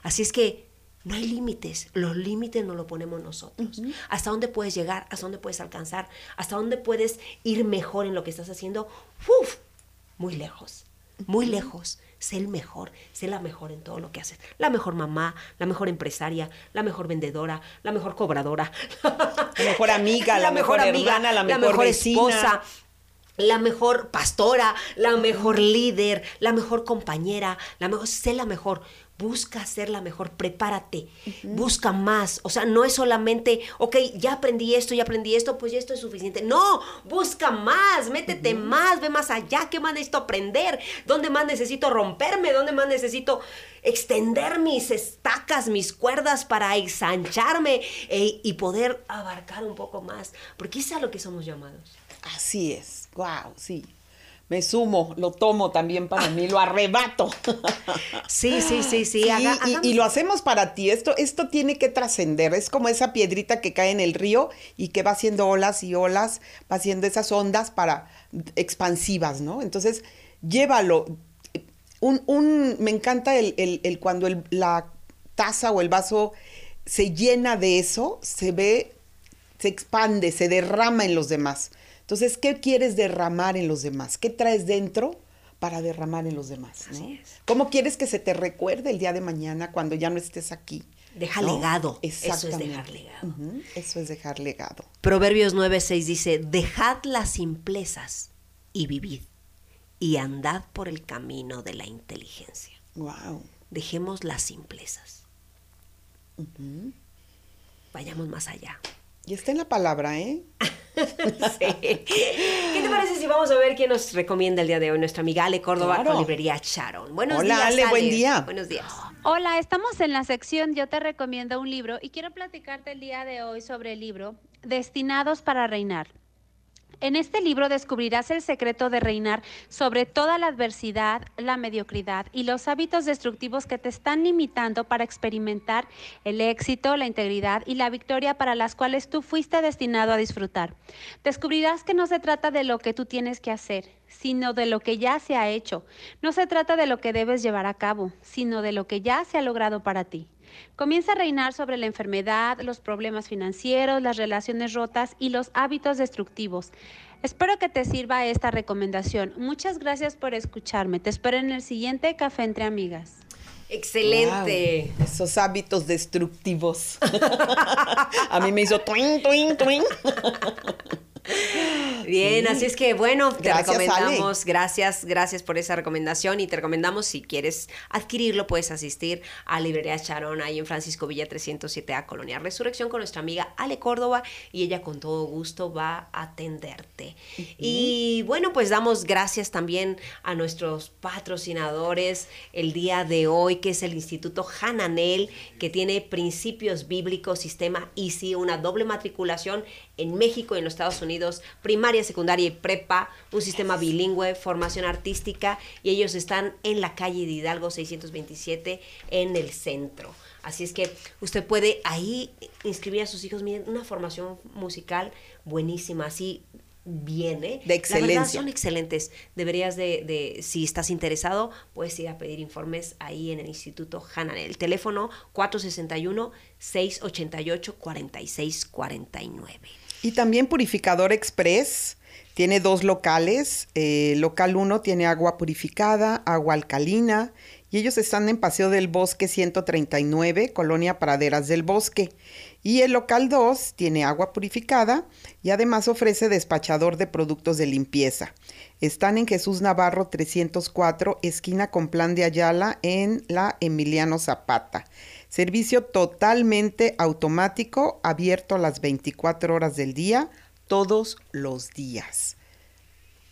Así es que no hay límites, los límites nos lo ponemos nosotros. Hasta dónde puedes llegar, hasta dónde puedes alcanzar, hasta dónde puedes ir mejor en lo que estás haciendo. ¡Uf! Muy lejos, muy lejos. sé el mejor, sé la mejor en todo lo que haces. La mejor mamá, la mejor empresaria, la mejor vendedora, la mejor cobradora. *laughs* La mejor amiga, la, mejor, hermana, la mejor, esposa, la mejor pastora, la mejor líder, la mejor compañera, la mejor, sé la mejor. Busca ser la mejor, prepárate, busca más. O sea, no es solamente, ok, ya aprendí esto, ya aprendí esto, pues ya esto es suficiente. No, busca más, métete más, ve más allá. ¿Qué más necesito aprender? ¿Dónde más necesito romperme? ¿Dónde más necesito extender mis estacas, mis cuerdas para ensancharme eh, y poder abarcar un poco más? Porque es a lo que somos llamados. Así es, wow, sí. Me sumo, lo tomo también para mí, lo arrebato. Sí, sí, sí, sí. y, lo hacemos para ti. Esto, esto tiene que trascender. Es como esa piedrita que cae en el río y que va haciendo olas y olas, va haciendo esas ondas para expansivas, ¿no? Entonces, llévalo. Un, un, me encanta el, el, cuando la taza o el vaso se llena de eso, se ve, se expande, se derrama en los demás. Entonces, ¿qué quieres derramar en los demás? ¿Qué traes dentro para derramar en los demás? ¿Cómo quieres que se te recuerde el día de mañana cuando ya no estés aquí? Deja legado. Eso es dejar legado. Eso es dejar legado. Proverbios 9:6 dice, dejad las simplezas y vivid, y andad por el camino de la inteligencia. Wow. Dejemos las simplezas. Vayamos más allá. Y está en la palabra, ¿eh? *laughs* ¿Qué te parece si vamos a ver quién nos recomienda el día de hoy? Nuestra amiga Ale Córdoba con librería Sharon. Buenos Hola, días, Ale, buen día. Buenos días. Hola, estamos en la sección Yo te recomiendo un libro y quiero platicarte el día de hoy sobre el libro Destinados para Reinar. En este libro descubrirás el secreto de reinar sobre toda la adversidad, la mediocridad y los hábitos destructivos que te están limitando para experimentar el éxito, la integridad y la victoria para las cuales tú fuiste destinado a disfrutar. Descubrirás que no se trata de lo que tú tienes que hacer, sino de lo que ya se ha hecho. No se trata de lo que debes llevar a cabo, sino de lo que ya se ha logrado para ti. Comienza a reinar sobre la enfermedad, los problemas financieros, las relaciones rotas y los hábitos destructivos. Espero que te sirva esta recomendación. Muchas gracias por escucharme. Te espero en el siguiente Café entre Amigas. Excelente. esos hábitos destructivos. *laughs* *laughs* a mí me hizo twin, twin, twin. *laughs* *laughs* Bien, así es que bueno, te recomendamos, gracias, gracias por esa recomendación y te recomendamos si quieres adquirirlo, puedes asistir a Librería Sharon ahí en Francisco Villa 307A Colonia Resurrección con nuestra amiga Ale Córdoba y ella con todo gusto va a atenderte. Y bueno, pues damos gracias también a nuestros patrocinadores el día de hoy, que es el Instituto Hananel, que tiene principios bíblicos, sistema EASY, una doble matriculación en México y en los Estados Unidos, primaria, secundaria y prepa, un sistema bilingüe, formación artística y ellos están en la calle de Hidalgo 627 en el centro. Así es que usted puede ahí inscribir a sus hijos, miren, una formación musical buenísima, así viene. De excelencia. La verdad son excelentes. Deberías de, de, si estás interesado, puedes ir a pedir informes ahí en el Instituto Hanan. El teléfono 461-688-4649. Y también Purificador Express. Tiene dos locales. Eh, local 1 tiene agua purificada, agua alcalina. Y ellos están en Paseo del Bosque 139, Colonia Praderas del Bosque. Y el local 2 tiene agua purificada y además ofrece despachador de productos de limpieza. Están en Jesús Navarro 304, esquina con plan de Ayala, en la Emiliano Zapata. Servicio totalmente automático, abierto a las 24 horas del día, todos los días.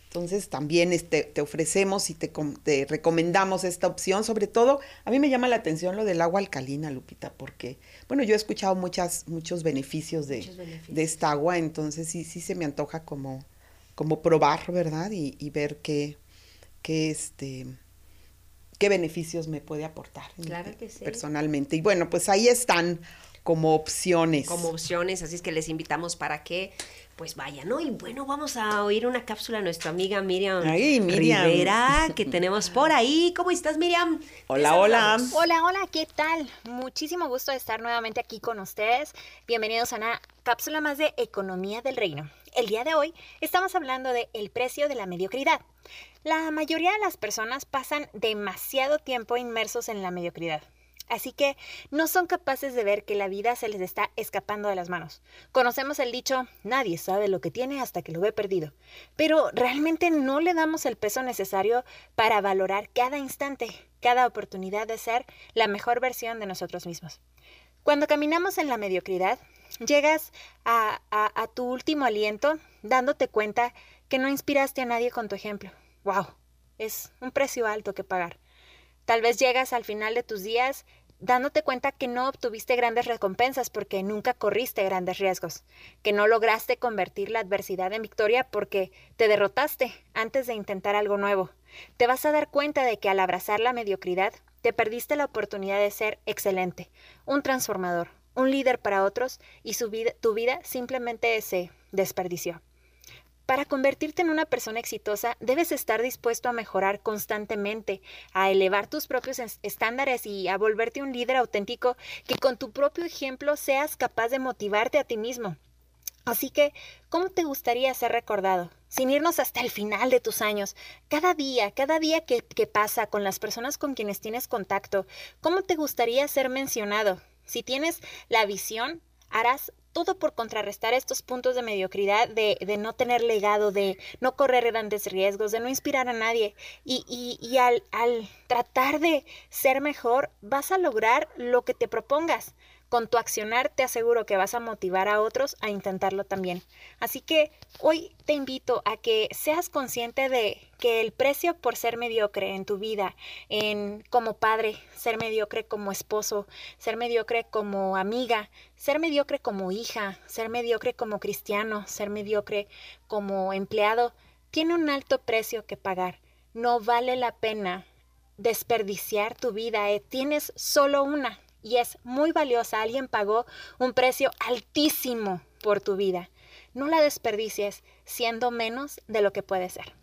Entonces también este, te ofrecemos y te, te, recomendamos esta opción. Sobre todo, a mí me llama la atención lo del agua alcalina, Lupita, porque, bueno, yo he escuchado muchas, muchos beneficios de, de esta agua, entonces sí, sí se me antoja como, como probar, ¿verdad? Y, y ver qué, qué, este, qué beneficios me puede aportar personalmente. Y bueno, pues ahí están como opciones. Como opciones, así es que les invitamos para que pues vayan, ¿no? Y bueno, vamos a oír una cápsula a nuestra amiga Miriam, Ay, Miriam. Rivera, que tenemos por ahí. ¿Cómo estás, Miriam? Hola, hola. Hola, hola, ¿qué tal? Muchísimo gusto de estar nuevamente aquí con ustedes. Bienvenidos a una cápsula más de Economía del Reino. El día de hoy estamos hablando de el precio de la mediocridad. La mayoría de las personas pasan demasiado tiempo inmersos en la mediocridad. Así que no son capaces de ver que la vida se les está escapando de las manos. Conocemos el dicho, nadie sabe lo que tiene hasta que lo ve perdido, pero realmente no le damos el peso necesario para valorar cada instante, cada oportunidad de ser la mejor versión de nosotros mismos. Cuando caminamos en la mediocridad, llegas a, tu último aliento dándote cuenta que no inspiraste a nadie con tu ejemplo. ¡Wow! Es un precio alto que pagar. Tal vez llegas al final de tus días dándote cuenta que no obtuviste grandes recompensas porque nunca corriste grandes riesgos, que no lograste convertir la adversidad en victoria porque te derrotaste antes de intentar algo nuevo. Te vas a dar cuenta de que al abrazar la mediocridad, te perdiste la oportunidad de ser excelente, un transformador, un líder para otros y tu vida simplemente se desperdició. Para convertirte en una persona exitosa, debes estar dispuesto a mejorar constantemente, a elevar tus propios estándares y a volverte un líder auténtico que con tu propio ejemplo seas capaz de motivarte a ti mismo. Así que, ¿cómo te gustaría ser recordado? Sin irnos hasta el final de tus años, cada día, cada día que, que pasa con las personas con quienes tienes contacto, ¿cómo te gustaría ser mencionado? Si tienes la visión, harás todo por contrarrestar estos puntos de mediocridad, de, no tener legado, de no correr grandes riesgos, de no inspirar a nadie. Y, y, y al, al tratar de ser mejor, vas a lograr lo que te propongas. Con tu accionar te aseguro que vas a motivar a otros a intentarlo también. Así que hoy te invito a que seas consciente de que el precio por ser mediocre en tu vida, en como padre, ser mediocre como esposo, ser mediocre como amiga, ser mediocre como hija, ser mediocre como cristiano, ser mediocre como empleado, tiene un alto precio que pagar. No vale la pena desperdiciar tu vida. Eh, tienes solo una y es muy valiosa. Alguien pagó un precio altísimo por tu vida. No la desperdicies siendo menos de lo que puede ser.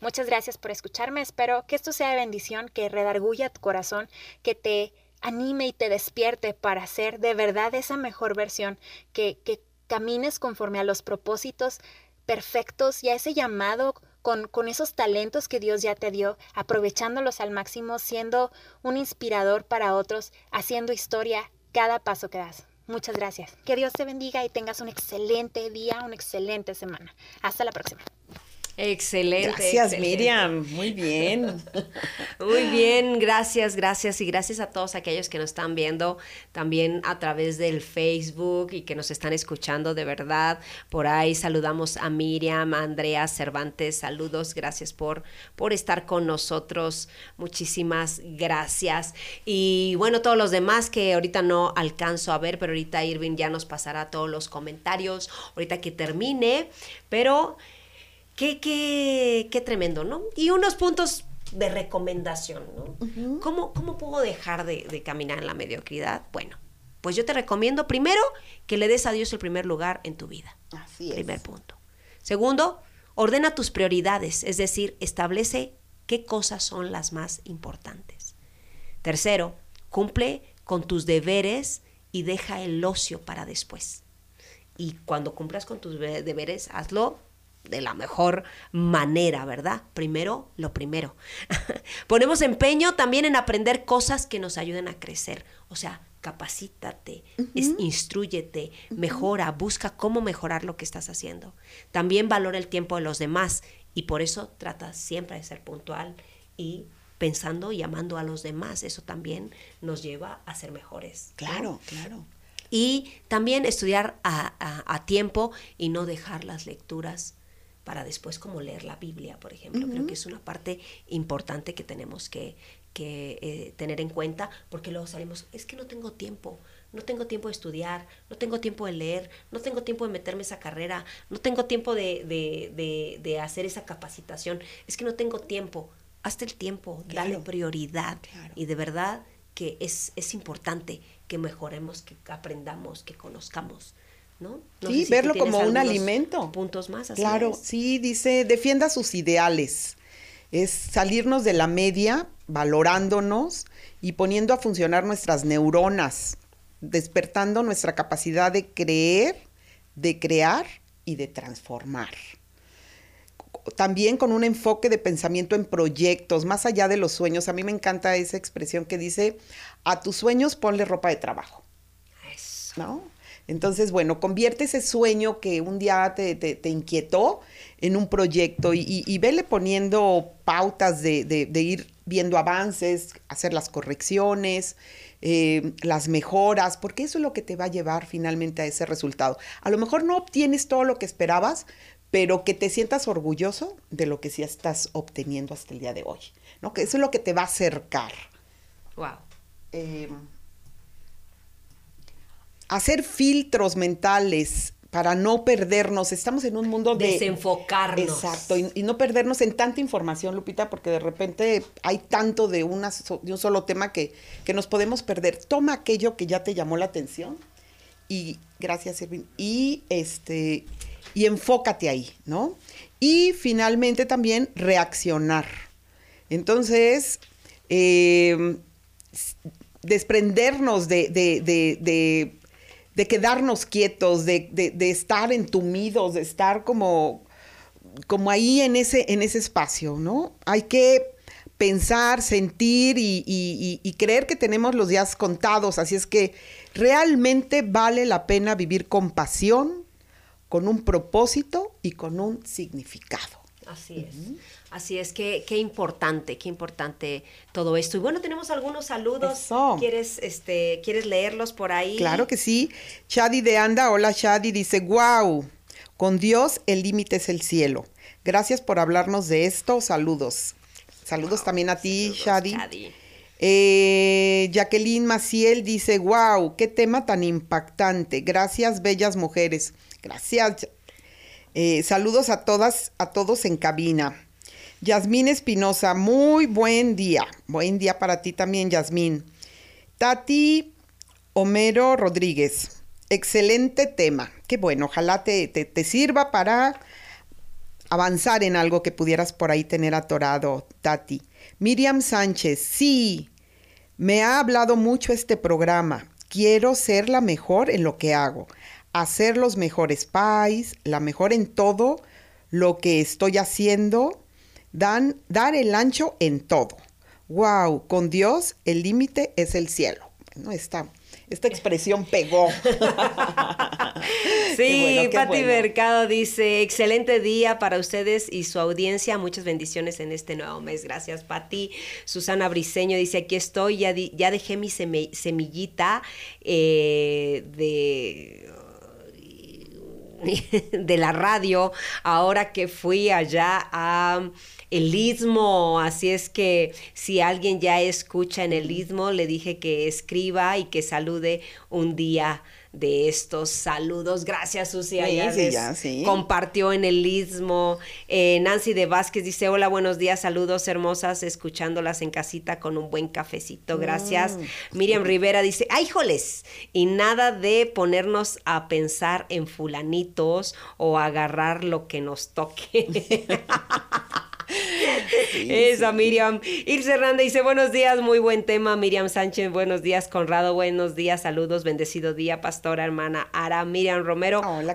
Muchas gracias por escucharme. Espero que esto sea de bendición, que redarguya tu corazón, que te anime y te despierte para ser de verdad esa mejor versión, que, que camines conforme a los propósitos perfectos y a ese llamado con, esos talentos que Dios ya te dio, aprovechándolos al máximo, siendo un inspirador para otros, haciendo historia cada paso que das. Muchas gracias. Que Dios te bendiga y tengas un excelente día, una excelente semana. Hasta la próxima. Excelente. Gracias, Miriam. Muy bien. *laughs* Muy bien, gracias, gracias y gracias a todos aquellos que nos están viendo también a través del Facebook y que nos están escuchando de verdad. Por ahí saludamos a Miriam, a Andrea Cervantes, saludos, gracias por, por estar con nosotros. Muchísimas gracias. Y bueno, todos los demás que ahorita no alcanzo a ver, pero ahorita Irving ya nos pasará todos los comentarios, ahorita que termine, pero... Qué, qué, qué tremendo, ¿no? Y unos puntos de recomendación, ¿no? ¿Cómo, ¿Cómo, puedo dejar de, de, caminar en la mediocridad? Bueno, pues yo te recomiendo primero que le des a Dios el primer lugar en tu vida. Así es. Primer punto. Segundo, ordena tus prioridades, es decir, establece qué cosas son las más importantes. Tercero, cumple con tus deberes y deja el ocio para después. Y cuando cumplas con tus deberes, hazlo de la mejor manera, ¿verdad? Primero, lo primero. *laughs* Ponemos empeño también en aprender cosas que nos ayuden a crecer. O sea, capacítate, es, instruyete, mejora, busca cómo mejorar lo que estás haciendo. También valora el tiempo de los demás y por eso trata siempre de ser puntual y pensando y amando a los demás. Eso también nos lleva a ser mejores. Claro, claro. Y también estudiar a, a, a tiempo y no dejar las lecturas para después como leer la Biblia, por ejemplo. Creo que es una parte importante que tenemos que, que eh, tener en cuenta, porque luego salimos, es que no tengo tiempo, no tengo tiempo de estudiar, no tengo tiempo de leer, no tengo tiempo de meterme esa carrera, no tengo tiempo de, de, de, de hacer esa capacitación, es que no tengo tiempo. Hazte el tiempo, claro. dale prioridad. Claro. Y de verdad que es, es importante que mejoremos, que aprendamos, que conozcamos. ¿No? no sí, si verlo como un alimento. Puntos más. Así claro, es. sí, dice, defienda sus ideales. Es salirnos de la media, valorándonos y poniendo a funcionar nuestras neuronas, despertando nuestra capacidad de creer, de crear y de transformar. También con un enfoque de pensamiento en proyectos, más allá de los sueños. A mí me encanta esa expresión que dice, a tus sueños ponle ropa de trabajo. ¿No? Entonces, bueno, convierte ese sueño que un día te, inquietó en un proyecto y, vele poniendo pautas de, ir viendo avances, hacer las correcciones, eh, las mejoras, porque eso es lo que te va a llevar finalmente a ese resultado. A lo mejor no obtienes todo lo que esperabas, pero que te sientas orgulloso de lo que sí estás obteniendo hasta el día de hoy, ¿no? Que eso es lo que te va a acercar. Wow hacer filtros mentales para no perdernos. Estamos en un mundo de... Desenfocarnos. Exacto, y, no perdernos en tanta información, Lupita, porque de repente hay tanto de, una, de un solo tema que, que nos podemos perder. Toma aquello que ya te llamó la atención y, gracias, Erwin, y, este, y enfócate ahí, ¿no? Y finalmente también reaccionar. Entonces, eh, desprendernos de, de de quedarnos quietos, de, de, estar entumidos, de estar como, como ahí en ese, en ese espacio, ¿no? Hay que pensar, sentir y, y, creer que tenemos los días contados, así es que realmente vale la pena vivir con pasión, con un propósito y con un significado. Así es. Así es, que qué importante, qué importante todo esto. Y bueno, tenemos algunos saludos. ¿Quieres, este, ¿Quieres leerlos por ahí? Claro que sí. Shadi de Anda, hola Shadi, dice, wow, con Dios el límite es el cielo. Gracias por hablarnos de esto. Saludos. Saludos también a ti, Shadi. Eh, Jacqueline Maciel dice, wow, qué tema tan impactante. Gracias, bellas mujeres. Gracias. Eh, saludos a todas, a todos en cabina. Yasmín Espinosa, muy buen día. Buen día para ti también, Yasmín. Tati Homero Rodríguez, excelente tema. Qué bueno, ojalá te, te, sirva para avanzar en algo que pudieras por ahí tener atorado, Tati. Miriam Sánchez, sí, me ha hablado mucho este programa. Quiero ser la mejor en lo que hago, hacer los mejores pies, la mejor en todo lo que estoy haciendo Dan, dar el ancho en todo. Wow, con Dios el límite es el cielo. Bueno, esta, esta expresión pegó. *laughs* sí, Pati Mercado dice, excelente día para ustedes y su audiencia. Muchas bendiciones en este nuevo mes. Gracias, Pati. Susana Briseño dice, aquí estoy, ya, ya dejé mi semillita eh, de *laughs* de la radio ahora que fui allá a el istmo, así es que si alguien ya escucha en el istmo, le dije que escriba y que salude un día de estos saludos. Gracias, Susi. Compartió en el Istmo. Eh, Nancy de Vázquez dice: Hola, buenos días, saludos hermosas, escuchándolas en casita con un buen cafecito. Gracias. Mm. Miriam Rivera dice: ¡Ay, joles! Y nada de ponernos a pensar en fulanitos o agarrar lo que nos toque. *laughs* Esa, Miriam. Ilse Hernández dice, buenos días, muy buen tema. Miriam Sánchez, buenos días. Conrado, buenos días. Saludos, bendecido día, pastora, hermana Ara. Miriam Romero, Hola,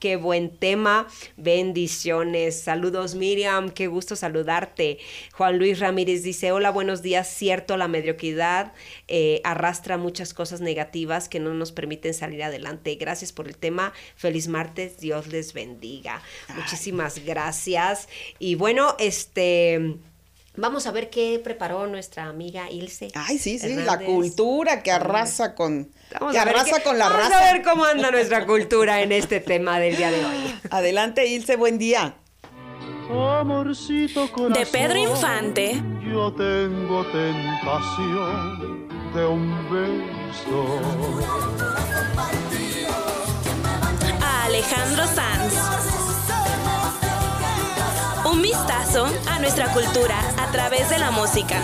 qué buen tema. Bendiciones. Saludos, Miriam, qué gusto saludarte. Juan Luis Ramírez dice, hola, buenos días. Cierto, la mediocridad eh, arrastra muchas cosas negativas que no nos permiten salir adelante. Gracias por el tema. Feliz martes. Dios les bendiga. Muchísimas gracias. Y bueno, este... Vamos a ver qué preparó nuestra amiga Ilse. Ay, sí, sí, la cultura que arrasa con, vamos que arrasa con la raza. Vamos a ver cómo anda nuestra cultura en este tema del día de hoy. *laughs* Adelante, Ilse, buen día. de Pedro Infante. Yo tengo tentación de un beso. A Alejandro Sanz. Un vistazo a nuestra cultura a través de la música.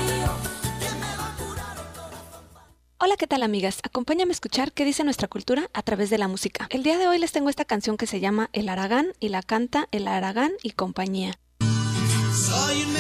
Hola, ¿qué tal amigas? Acompáñame a escuchar qué dice nuestra cultura a través de la música. El día de hoy les tengo esta canción que se llama El Aragán y la canta El Aragán y compañía. Soy un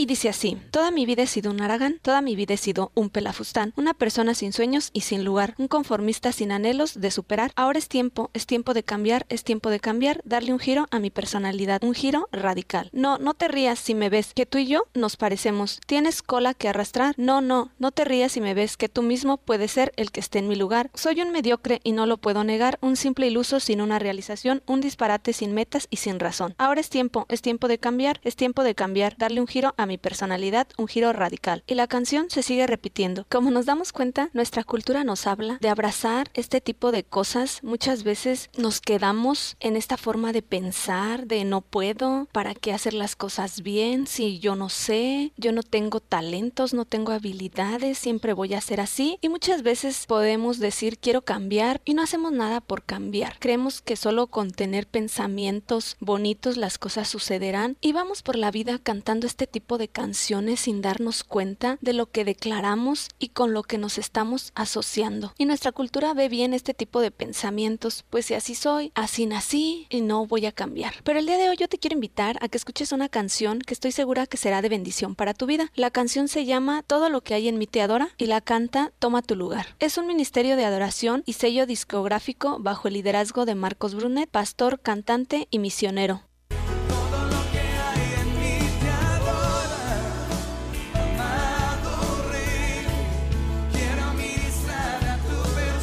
y dice así, toda mi vida he sido un aragán, toda mi vida he sido un pelafustán, una persona sin sueños y sin lugar, un conformista sin anhelos de superar. Ahora es tiempo, es tiempo de cambiar, es tiempo de cambiar, darle un giro a mi personalidad, un giro radical. No, no te rías si me ves, que tú y yo nos parecemos. ¿Tienes cola que arrastrar? No, no, no te rías si me ves, que tú mismo puedes ser el que esté en mi lugar. Soy un mediocre y no lo puedo negar, un simple iluso sin una realización, un disparate sin metas y sin razón. Ahora es tiempo, es tiempo de cambiar, es tiempo de cambiar, darle un giro a mi personalidad, un giro radical. Y la canción se sigue repitiendo. Como nos damos cuenta, nuestra cultura nos habla de abrazar este tipo de cosas. Muchas veces nos quedamos en esta forma de pensar, de no puedo, para qué hacer las cosas bien, si yo no sé, yo no tengo talentos, no tengo habilidades, siempre voy a ser así. Y muchas veces podemos decir quiero cambiar y no hacemos nada por cambiar. Creemos que solo con tener pensamientos bonitos las cosas sucederán y vamos por la vida cantando este tipo de canciones sin darnos cuenta de lo que declaramos y con lo que nos estamos asociando. Y nuestra cultura ve bien este tipo de pensamientos, pues si así soy, así nací y no voy a cambiar. Pero el día de hoy yo te quiero invitar a que escuches una canción que estoy segura que será de bendición para tu vida. La canción se llama Todo lo que hay en mí te adora y la canta Toma tu lugar. Es un ministerio de adoración y sello discográfico bajo el liderazgo de Marcos Brunet, pastor, cantante y misionero.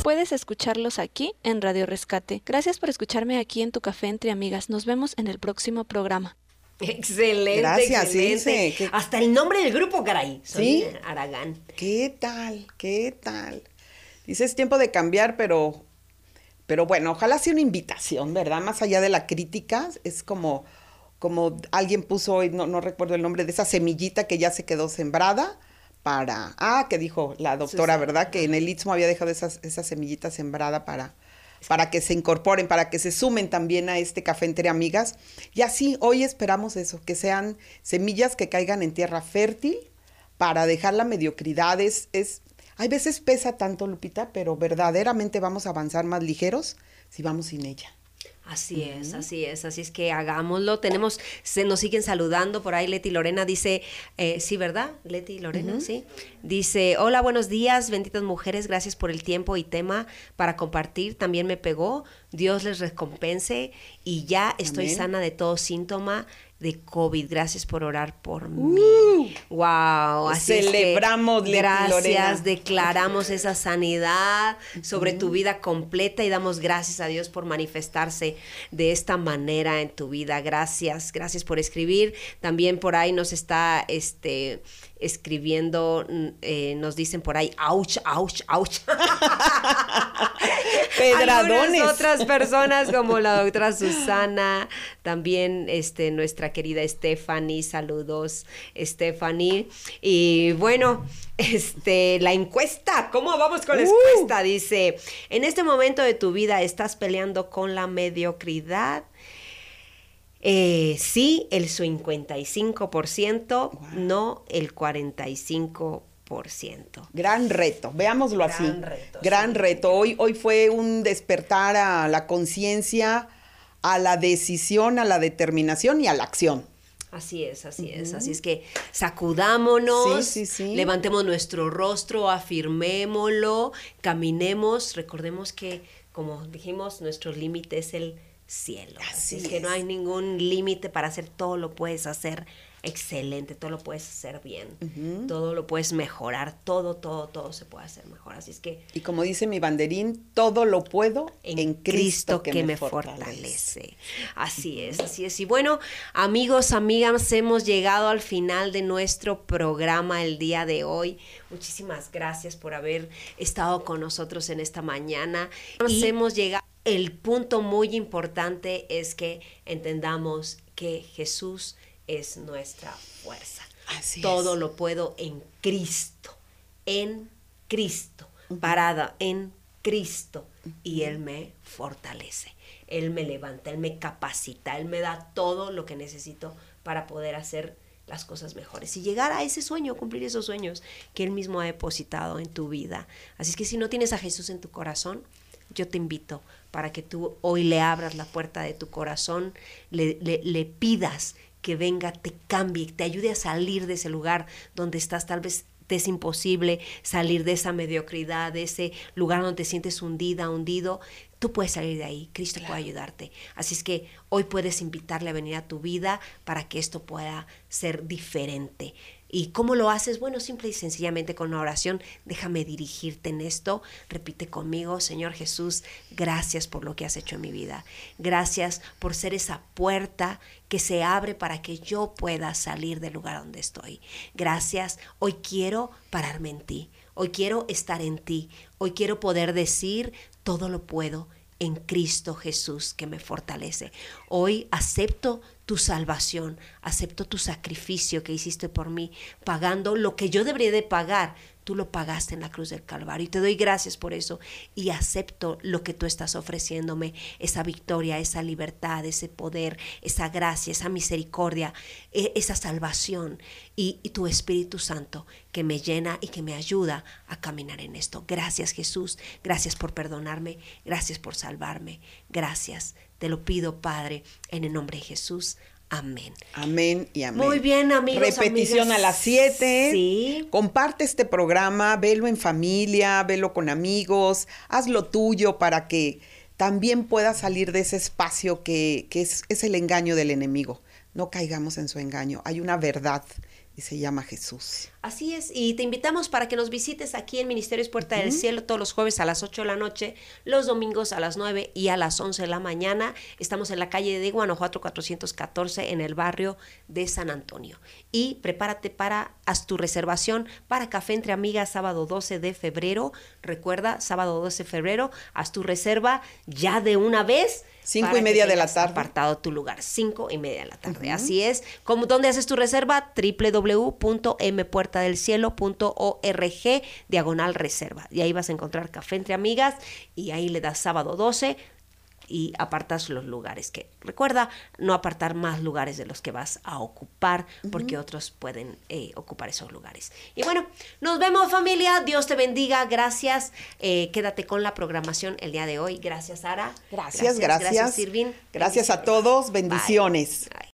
Puedes escucharlos aquí en Radio Rescate. Gracias por escucharme aquí en tu café entre amigas. Nos vemos en el próximo programa. Excelente. Gracias, sí, excelente. Hasta el nombre del grupo, caray. Soy ¿Sí? Aragán. ¿Qué tal? ¿Qué tal? Dice, es tiempo de cambiar, pero, pero bueno, ojalá sea una invitación, ¿verdad? Más allá de la crítica, es como, como alguien puso hoy, no, no recuerdo el nombre de esa semillita que ya se quedó sembrada para, ah, que dijo la doctora. ¿verdad? Que en el Istmo había dejado esas, esa semillita sembrada para, para que se incorporen, para que se sumen también a este café entre amigas. Y así, hoy esperamos eso, que sean semillas que caigan en tierra fértil para dejar la mediocridad. Es, es, hay veces pesa tanto, Lupita, pero verdaderamente vamos a avanzar más ligeros si vamos sin ella. Así es, así es, así es que hagámoslo. Tenemos, se nos siguen saludando por ahí. Leti Lorena dice, eh, sí, ¿verdad? Leti Lorena, sí. Dice, hola, buenos días, benditas mujeres, gracias por el tiempo y tema para compartir. También me pegó, Dios les recompense y ya estoy Amén. sana de todo síntoma de COVID. Gracias por orar por mí. Wow, así es que Celebramos, gracias, Lorena. declaramos esa sanidad sobre tu vida completa y damos gracias a Dios por manifestarse de esta manera en tu vida. Gracias, gracias por escribir. También por ahí nos está este escribiendo, mm, eh, nos dicen por ahí, ouch, ouch, ouch. Pedradones. Algunas otras personas como la doctora Susana, también este, nuestra querida Stephanie, saludos Stephanie. Y bueno, este, la encuesta, ¿cómo vamos con la Uh. encuesta? Dice, en este momento de tu vida estás peleando con la mediocridad. Eh, sí, el 55%, no el 45%. Gran reto, veámoslo así. Gran reto, Gran sí. reto. Hoy, hoy fue un despertar a la conciencia, a la decisión, a la determinación y a la acción. Así es, así es. Así es que sacudámonos, Sí, sí, sí. levantemos nuestro rostro, afirmémoslo, caminemos. Recordemos que, como dijimos, nuestro límite es el cielo. Así, Así es que no hay ningún límite para hacer todo lo puedes hacer excelente, todo lo puedes hacer bien, todo lo puedes mejorar, todo, todo, todo se puede hacer mejor. Así es que Y como dice mi banderín, todo lo puedo en, Cristo, que, me fortalece. Así es, así es. Y bueno, amigos, amigas, hemos llegado al final de nuestro programa el día de hoy. Muchísimas gracias por haber estado con nosotros en esta mañana. Nos hemos llegado. El punto muy importante es que entendamos que Jesús es nuestra fuerza. Así Todo es. lo puedo en Cristo, en Cristo, parada en Cristo y Él me fortalece, Él me levanta, Él me capacita, Él me da todo lo que necesito para poder hacer las cosas mejores y llegar a ese sueño, cumplir esos sueños que Él mismo ha depositado en tu vida. Así es que si no tienes a Jesús en tu corazón, yo te invito para que tú hoy le abras la puerta de tu corazón, le, le- le pidas que venga, te cambie, te ayude a salir de ese lugar donde estás tal vez te es imposible salir de esa mediocridad, de ese lugar donde te sientes hundida, hundido, tú puedes salir de ahí, Cristo puede ayudarte. Así es que hoy puedes invitarle a venir a tu vida para que esto pueda ser diferente. ¿Y cómo lo haces? Bueno, simple y sencillamente con una oración, déjame dirigirte en esto. Repite conmigo, Señor Jesús, gracias por lo que has hecho en mi vida. Gracias por ser esa puerta que se abre para que yo pueda salir del lugar donde estoy. Gracias, hoy quiero pararme en ti. Hoy quiero estar en ti. Hoy quiero poder decir, todo lo puedo en Cristo Jesús que me fortalece. Hoy acepto tu salvación, acepto tu sacrificio que hiciste por mí, pagando lo que yo debería de pagar. Tú lo pagaste en la cruz del Calvario y te doy gracias por eso y acepto lo que tú estás ofreciéndome, esa victoria, esa libertad, ese poder, esa gracia, esa misericordia, e, esa salvación y, y tu Espíritu Santo que me llena y que me ayuda a caminar en esto. Gracias Jesús, gracias por perdonarme, gracias por salvarme, gracias. Te lo pido Padre en el nombre de Jesús. Amén. Amén y amén. Muy bien, amigos. Repetición amigas. a las 7. Sí. Comparte este programa, velo en familia, velo con amigos, haz lo tuyo para que también puedas salir de ese espacio que, que es, es el engaño del enemigo. No caigamos en su engaño. Hay una verdad y se llama Jesús. Así es, y te invitamos para que nos visites aquí en Ministerios Puerta del Cielo todos los jueves a las 8 de la noche, los domingos a las 9 y a las 11 de la mañana. Estamos en la calle de Guanajuato 414 en el barrio de San Antonio. Y prepárate para, haz tu reservación para Café Entre Amigas sábado 12 de febrero. Recuerda, sábado 12 de febrero, haz tu reserva ya de una vez. Cinco y media de la tarde. apartado tu lugar, cinco y media de la tarde. Así es. ¿Cómo, ¿Dónde haces tu reserva? www.mpuertadelcielo.org diagonal reserva. Y ahí vas a encontrar Café Entre Amigas y ahí le das sábado 12 y apartas los lugares que recuerda no apartar más lugares de los que vas a ocupar porque otros pueden eh, ocupar esos lugares y bueno nos vemos familia Dios te bendiga gracias Eh, quédate con la programación el día de hoy gracias Sara Gracias, gracias. gracias Irving Gracias a Bendiciones. todos, Bye. bendiciones. Bye.